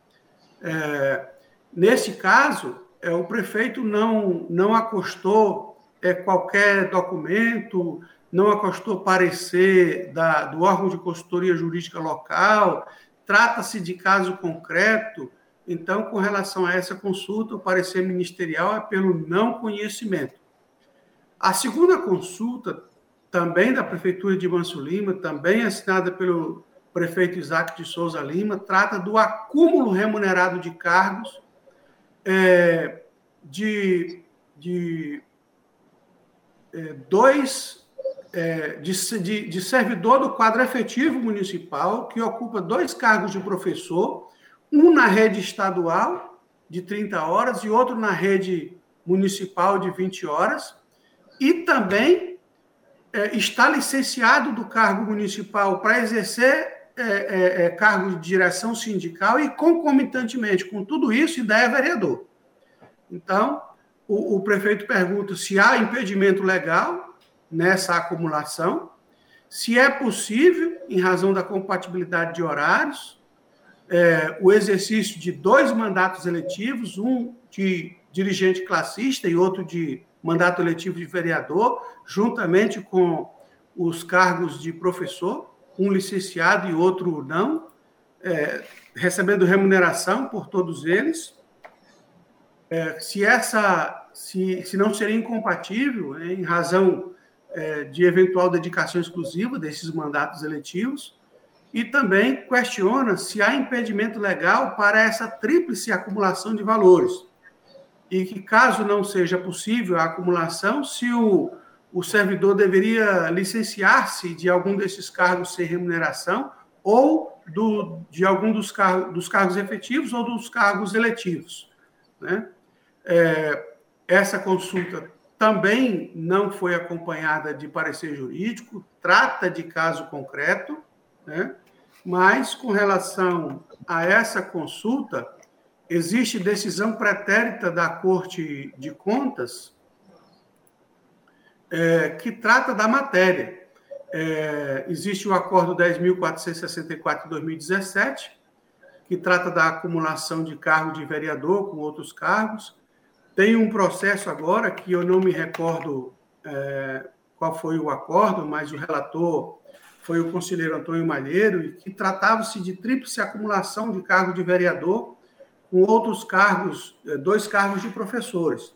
É, nesse caso, é, o prefeito não, não acostou é, qualquer documento, não acostou parecer da, do órgão de consultoria jurídica local, trata-se de caso concreto, então, com relação a essa consulta, o parecer ministerial é pelo não conhecimento. A segunda consulta, também da Prefeitura de Manso Lima, também assinada pelo prefeito Isaac de Souza Lima, trata do acúmulo remunerado de cargos é, de, de é, dois é, de, de, de servidor do quadro efetivo municipal, que ocupa dois cargos de professor um na rede estadual, de 30 horas, e outro na rede municipal, de 20 horas, e também é, está licenciado do cargo municipal para exercer é, é, é, cargo de direção sindical e, concomitantemente com tudo isso, ainda é vereador. Então, o, o prefeito pergunta se há impedimento legal nessa acumulação, se é possível, em razão da compatibilidade de horários, é, o exercício de dois mandatos eletivos, um de dirigente classista e outro de mandato eletivo de vereador, juntamente com os cargos de professor, um licenciado e outro não, é, recebendo remuneração por todos eles. É, se essa, se, se não seria incompatível, né, em razão é, de eventual dedicação exclusiva desses mandatos eletivos, e também questiona se há impedimento legal para essa tríplice acumulação de valores. e que, caso não seja possível a acumulação, se o, o servidor deveria licenciar-se de algum desses cargos sem remuneração ou do, de algum dos, car dos cargos efetivos ou dos cargos eletivos. Né? É, essa consulta também não foi acompanhada de parecer jurídico, trata de caso concreto, né? mas com relação a essa consulta, existe decisão pretérita da Corte de Contas é, que trata da matéria. É, existe o Acordo 10.464 de 2017, que trata da acumulação de cargo de vereador com outros cargos. Tem um processo agora que eu não me recordo é, qual foi o acordo, mas o relator foi o conselheiro Antônio Malheiro, e que tratava-se de tríplice acumulação de cargo de vereador com outros cargos, é, dois cargos de professores.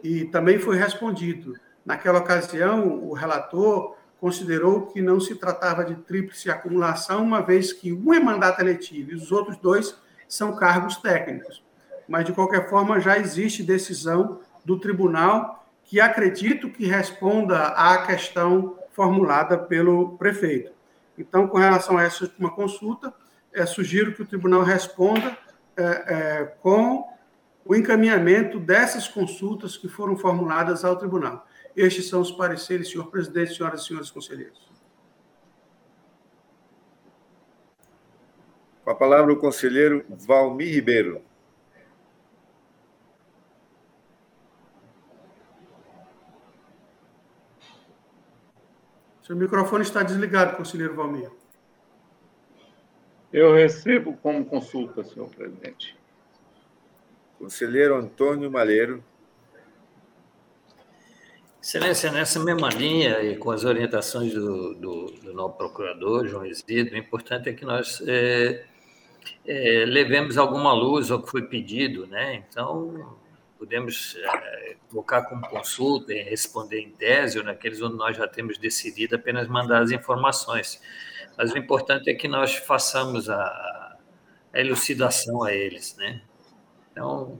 E também foi respondido. Naquela ocasião, o relator considerou que não se tratava de tríplice acumulação, uma vez que um é mandato eletivo e os outros dois são cargos técnicos mas de qualquer forma já existe decisão do tribunal que acredito que responda à questão formulada pelo prefeito. Então, com relação a essa última consulta, é, sugiro que o tribunal responda é, é, com o encaminhamento dessas consultas que foram formuladas ao tribunal. Estes são os pareceres, senhor presidente, senhoras e senhores conselheiros. Com a palavra o conselheiro Valmir Ribeiro. Seu microfone está desligado, conselheiro Valmir. Eu recebo como consulta, senhor presidente. Conselheiro Antônio Malheiro. Excelência, nessa mesma linha e com as orientações do, do, do novo procurador, João Isidro, o importante é que nós é, é, levemos alguma luz ao que foi pedido, né? Então, podemos é, colocar como consulta e responder em tese ou naqueles onde nós já temos decidido apenas mandar as informações. Mas o importante é que nós façamos a, a elucidação a eles, né? Então,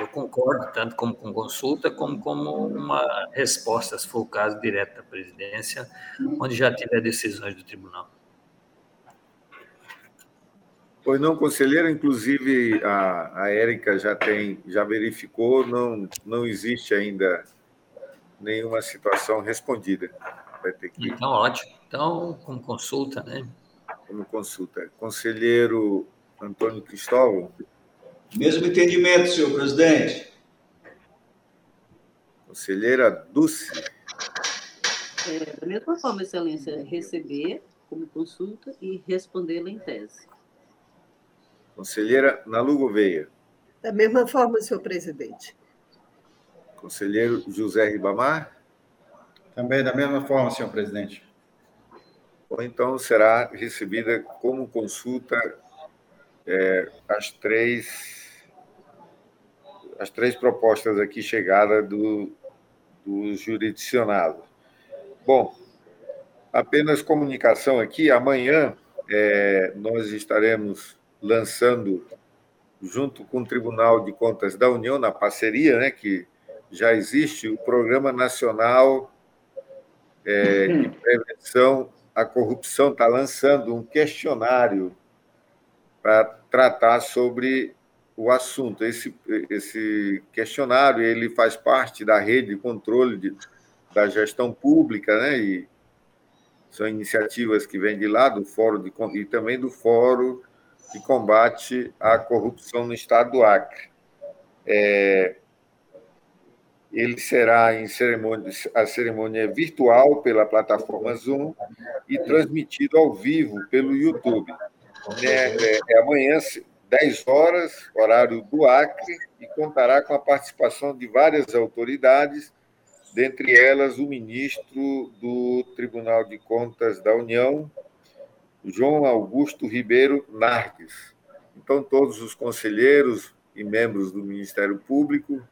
eu concordo, tanto como com consulta, como como uma resposta, se for o caso, direto da presidência, onde já tiver decisões do tribunal. Pois não, conselheira, inclusive a, a Érica já tem, já verificou, não, não existe ainda nenhuma situação respondida. Vai ter que... Então, ótimo. Então, como consulta, né? Como consulta. Conselheiro Antônio Cristóvão. Mesmo entendimento, senhor presidente. Conselheira Dulce. É, da mesma forma, Excelência, receber como consulta e respondê-la em tese. Conselheira Nalu Gouveia. Da mesma forma, senhor presidente. Conselheiro José Ribamar. Também da mesma forma, senhor presidente. Ou então será recebida como consulta é, as três as três propostas aqui chegadas do, do jurisdicionado. Bom, apenas comunicação aqui. Amanhã é, nós estaremos lançando, junto com o Tribunal de Contas da União, na parceria né, que já existe, o Programa Nacional é, de Prevenção à Corrupção, está lançando um questionário para tratar sobre o assunto. Esse, esse questionário ele faz parte da rede de controle de, da gestão pública, né? E são iniciativas que vêm de lá, do Fórum de, e também do Fórum de combate à corrupção no estado do Acre. É, ele será em cerimônia, a cerimônia virtual pela plataforma Zoom e transmitido ao vivo pelo YouTube. É, é, é amanhã, 10 horas, horário do Acre, e contará com a participação de várias autoridades, dentre elas o ministro do Tribunal de Contas da União, João Augusto Ribeiro Narques. Então, todos os conselheiros e membros do Ministério Público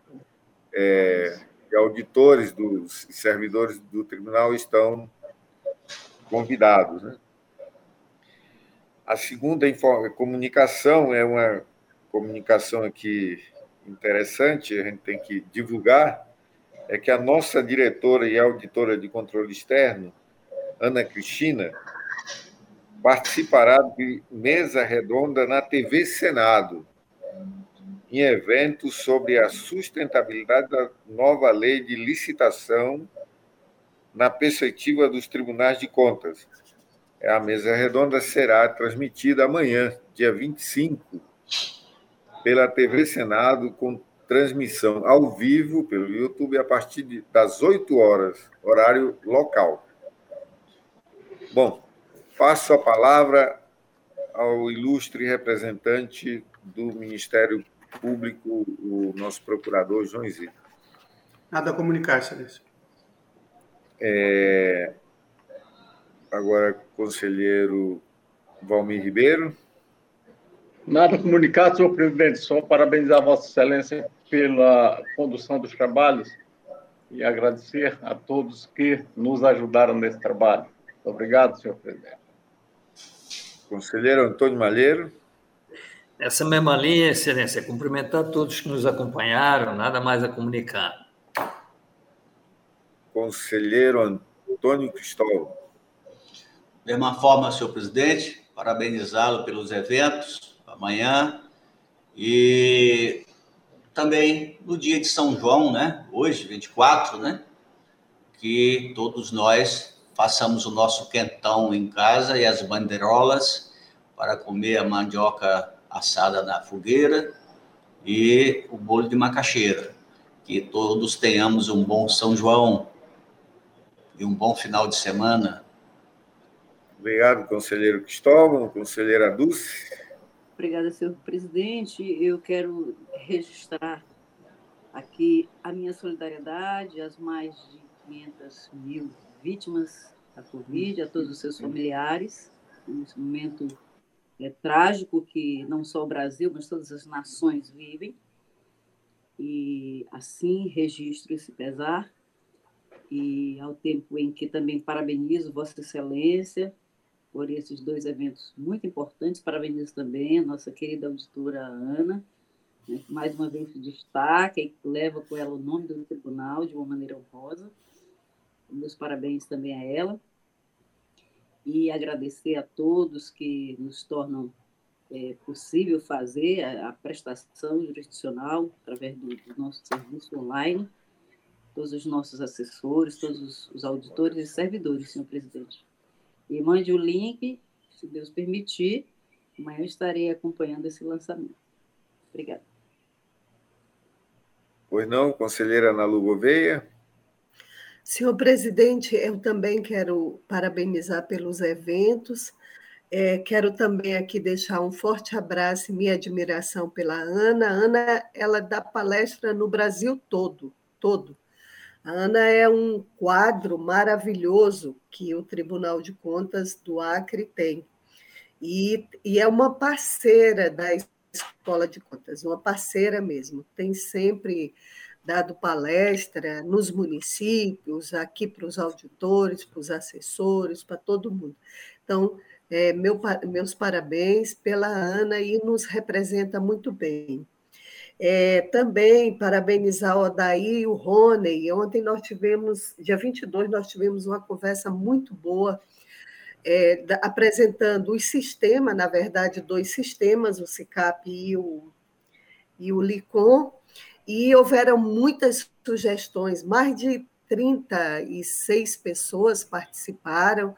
é, e auditores dos servidores do tribunal estão convidados. Né? A segunda comunicação é uma comunicação aqui interessante, a gente tem que divulgar, é que a nossa diretora e auditora de controle externo, Ana Cristina, participará de mesa redonda na TV Senado, em eventos sobre a sustentabilidade da nova lei de licitação na perspectiva dos tribunais de contas. A mesa redonda será transmitida amanhã, dia 25, pela TV Senado, com transmissão ao vivo pelo YouTube a partir das 8 horas, horário local. Bom, passo a palavra ao ilustre representante do Ministério Público, o nosso procurador João Isidro. Nada a comunicar, excelência. É... Agora, conselheiro Valmir Ribeiro. Nada a comunicar, senhor presidente, só parabenizar Vossa Excelência pela condução dos trabalhos e agradecer a todos que nos ajudaram nesse trabalho. Obrigado, senhor presidente. Conselheiro Antônio Malheiro. Essa mesma linha, Excelência, cumprimentar todos que nos acompanharam, nada mais a comunicar. Conselheiro Antônio Cristóvão. Da mesma forma, senhor presidente, parabenizá-lo pelos eventos amanhã e também no dia de São João, né? Hoje, 24, né? Que todos nós façamos o nosso quentão em casa e as bandeirolas para comer a mandioca assada na fogueira e o bolo de macaxeira. Que todos tenhamos um bom São João e um bom final de semana. Obrigado, conselheiro Cristóvão, conselheira Dulce. Obrigada, senhor presidente. Eu quero registrar aqui a minha solidariedade às mais de 500 mil vítimas da Covid, a todos os seus familiares, nesse momento é, trágico que não só o Brasil, mas todas as nações vivem. E assim registro esse pesar, e ao tempo em que também parabenizo Vossa Excelência por esses dois eventos muito importantes. Parabenizo também a nossa querida auditora Ana, né, que mais uma vez se destaca e leva com ela o nome do tribunal de uma maneira honrosa. Meus parabéns também a ela. E agradecer a todos que nos tornam é, possível fazer a, a, prestação jurisdicional através do, do, nosso serviço online, todos os nossos assessores, todos os, os auditores e servidores, senhor presidente. E mande o link, se Deus permitir. Amanhã eu estarei acompanhando esse lançamento. Obrigada. Pois não, conselheira Ana Gouveia. Senhor presidente, eu também quero parabenizar pelos eventos. É, quero também aqui deixar um forte abraço e minha admiração pela Ana. Ana, ela dá palestra no Brasil todo, todo. A Ana é um quadro maravilhoso que o Tribunal de Contas do Acre tem. E, e é uma parceira da Escola de Contas, uma parceira mesmo. Tem sempre dado palestra nos municípios, aqui para os auditores, para os assessores, para todo mundo. Então, é, meu, meus parabéns pela Ana e nos representa muito bem. É, também parabenizar o Odaí e o Rony. Ontem nós tivemos, dia 22, nós tivemos uma conversa muito boa, é, da, apresentando os sistemas, na verdade, dois sistemas, o CICAP e o, e o LICOM, e houveram muitas sugestões, mais de 36 pessoas participaram.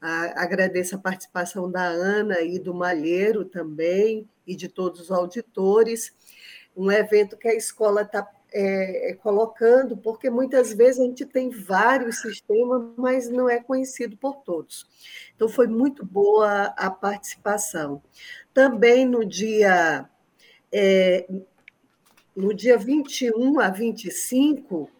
agradeço a participação da Ana e do Malheiro também, e de todos os auditores um evento que a escola está é, é, colocando, porque muitas vezes a gente tem vários sistemas, mas não é conhecido por todos. Então, foi muito boa a participação. Também no dia, é, no dia 21 a 25,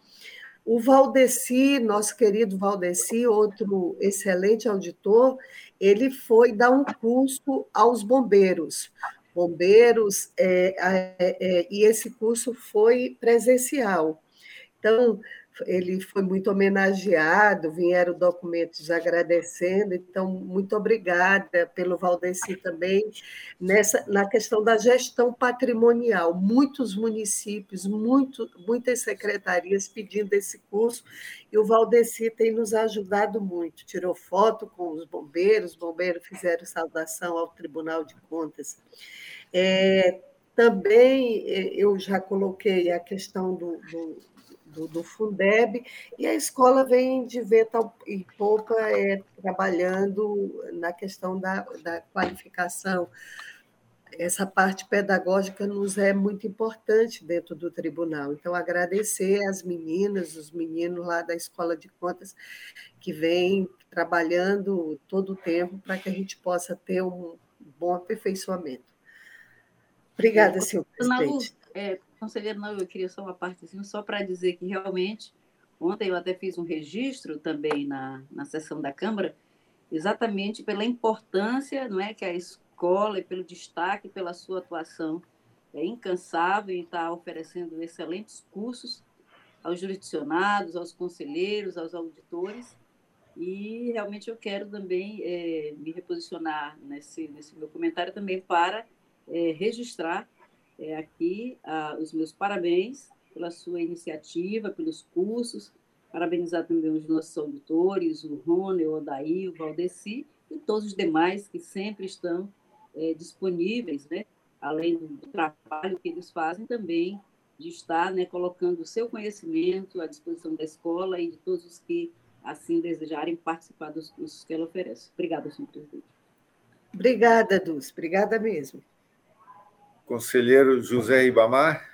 o Valdeci, nosso querido Valdeci, outro excelente auditor, ele foi dar um curso aos bombeiros bombeiros, é, é, é, e esse curso foi presencial. Então, ele foi muito homenageado, vieram documentos agradecendo, então, muito obrigada pelo Valdeci também, nessa, na questão da gestão patrimonial. Muitos municípios, muito, muitas secretarias pedindo esse curso, e o Valdeci tem nos ajudado muito. Tirou foto com os bombeiros, os bombeiros fizeram saudação ao Tribunal de Contas. É, também é, eu já coloquei a questão do, do do, do, Fundeb, e a escola vem de venta e poupa é, trabalhando na questão da, da qualificação. Essa parte pedagógica nos é muito importante dentro do tribunal. Então, agradecer às meninas, os meninos lá da Escola de Contas, que vêm trabalhando todo o tempo para que a gente possa ter um bom aperfeiçoamento. Obrigada, senhor presidente. É, conselheiro, não, eu queria só uma partezinha, só para dizer que realmente, ontem eu até fiz um registro também na, na sessão da Câmara, exatamente pela importância não é, que a escola, e pelo destaque, pela sua atuação é incansável em estar oferecendo excelentes cursos aos jurisdicionados, aos conselheiros, aos auditores, e realmente eu quero também é, me reposicionar nesse, nesse meu comentário também para é, registrar é, aqui ah, os meus parabéns pela sua iniciativa, pelos cursos, parabenizar também os nossos auditores, o Rony, o Odaí, o Valdeci e todos os demais que sempre estão é, disponíveis, né? além do, trabalho que eles fazem também, de estar né, colocando o seu conhecimento à disposição da escola e de todos os que assim desejarem participar dos cursos que ela oferece. Obrigada, senhor presidente. Obrigada, Dulce. Obrigada mesmo. Conselheiro José Ribamar.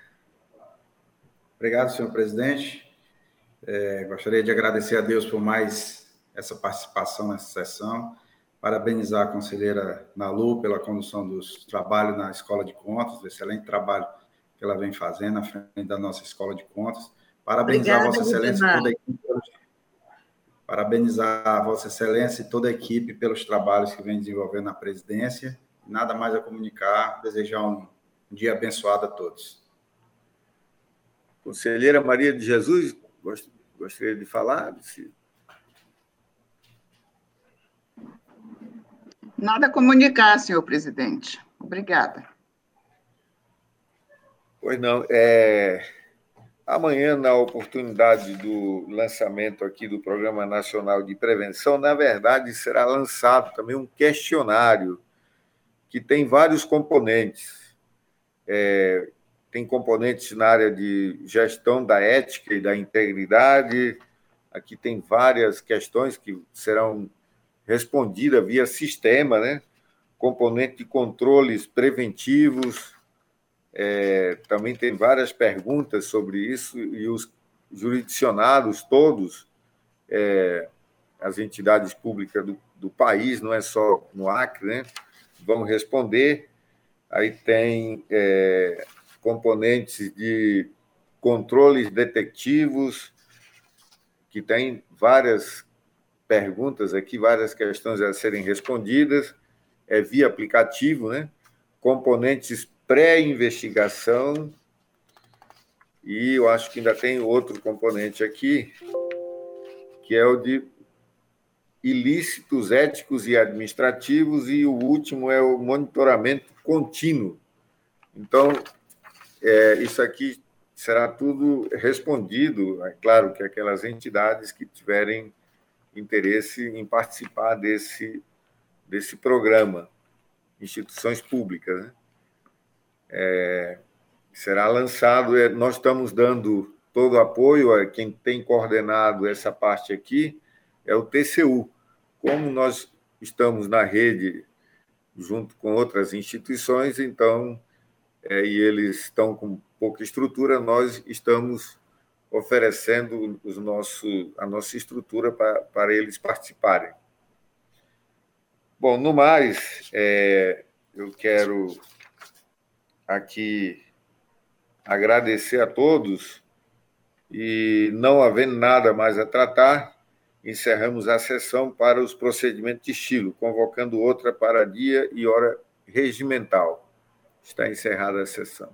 Obrigado, senhor presidente. É, gostaria de agradecer a Deus por mais essa participação nessa sessão. Parabenizar a conselheira Nalu pela condução dos trabalhos na Escola de Contas, o excelente trabalho que ela vem fazendo à frente da nossa Escola de Contas. Parabenizar Obrigada, Vossa Excelência e toda a equipe. Parabenizar a Vossa Excelência e toda a equipe pelos trabalhos que vem desenvolvendo na presidência. Nada mais a comunicar, desejar um um dia abençoado a todos. Conselheira Maria de Jesus, gostaria de falar? Nada a comunicar, senhor presidente. Obrigada. Pois não. É... Amanhã, na oportunidade do lançamento aqui do Programa Nacional de Prevenção, na verdade, será lançado também um questionário que tem vários componentes é, tem componentes na área de gestão da ética e da integridade. Aqui tem várias questões que serão respondidas via sistema, né? Componente de controles preventivos. É, também tem várias perguntas sobre isso e os jurisdicionados todos, é, as entidades públicas do, do país, não é só no Acre, né? Vão responder aí tem é, componentes de controles detectivos, que tem várias perguntas aqui, várias questões a serem respondidas, é via aplicativo, né? componentes pré-investigação, e eu acho que ainda tem outro componente aqui, que é o de ilícitos éticos e administrativos, e o último é o monitoramento contínuo. Então, é, isso aqui será tudo respondido, é claro que aquelas entidades que tiverem interesse em participar desse, desse programa, instituições públicas. Né? É, será lançado, é, nós estamos dando todo o apoio a quem tem coordenado essa parte aqui, é o TCU. Como nós estamos na rede junto com outras instituições, então, é, e eles estão com pouca estrutura, nós estamos oferecendo os nosso, a nossa estrutura para, para eles participarem. Bom, no mais, é, eu quero aqui agradecer a todos e, não havendo nada mais a tratar, encerramos a sessão para os procedimentos de estilo, convocando outra para dia e hora regimental. Está encerrada a sessão.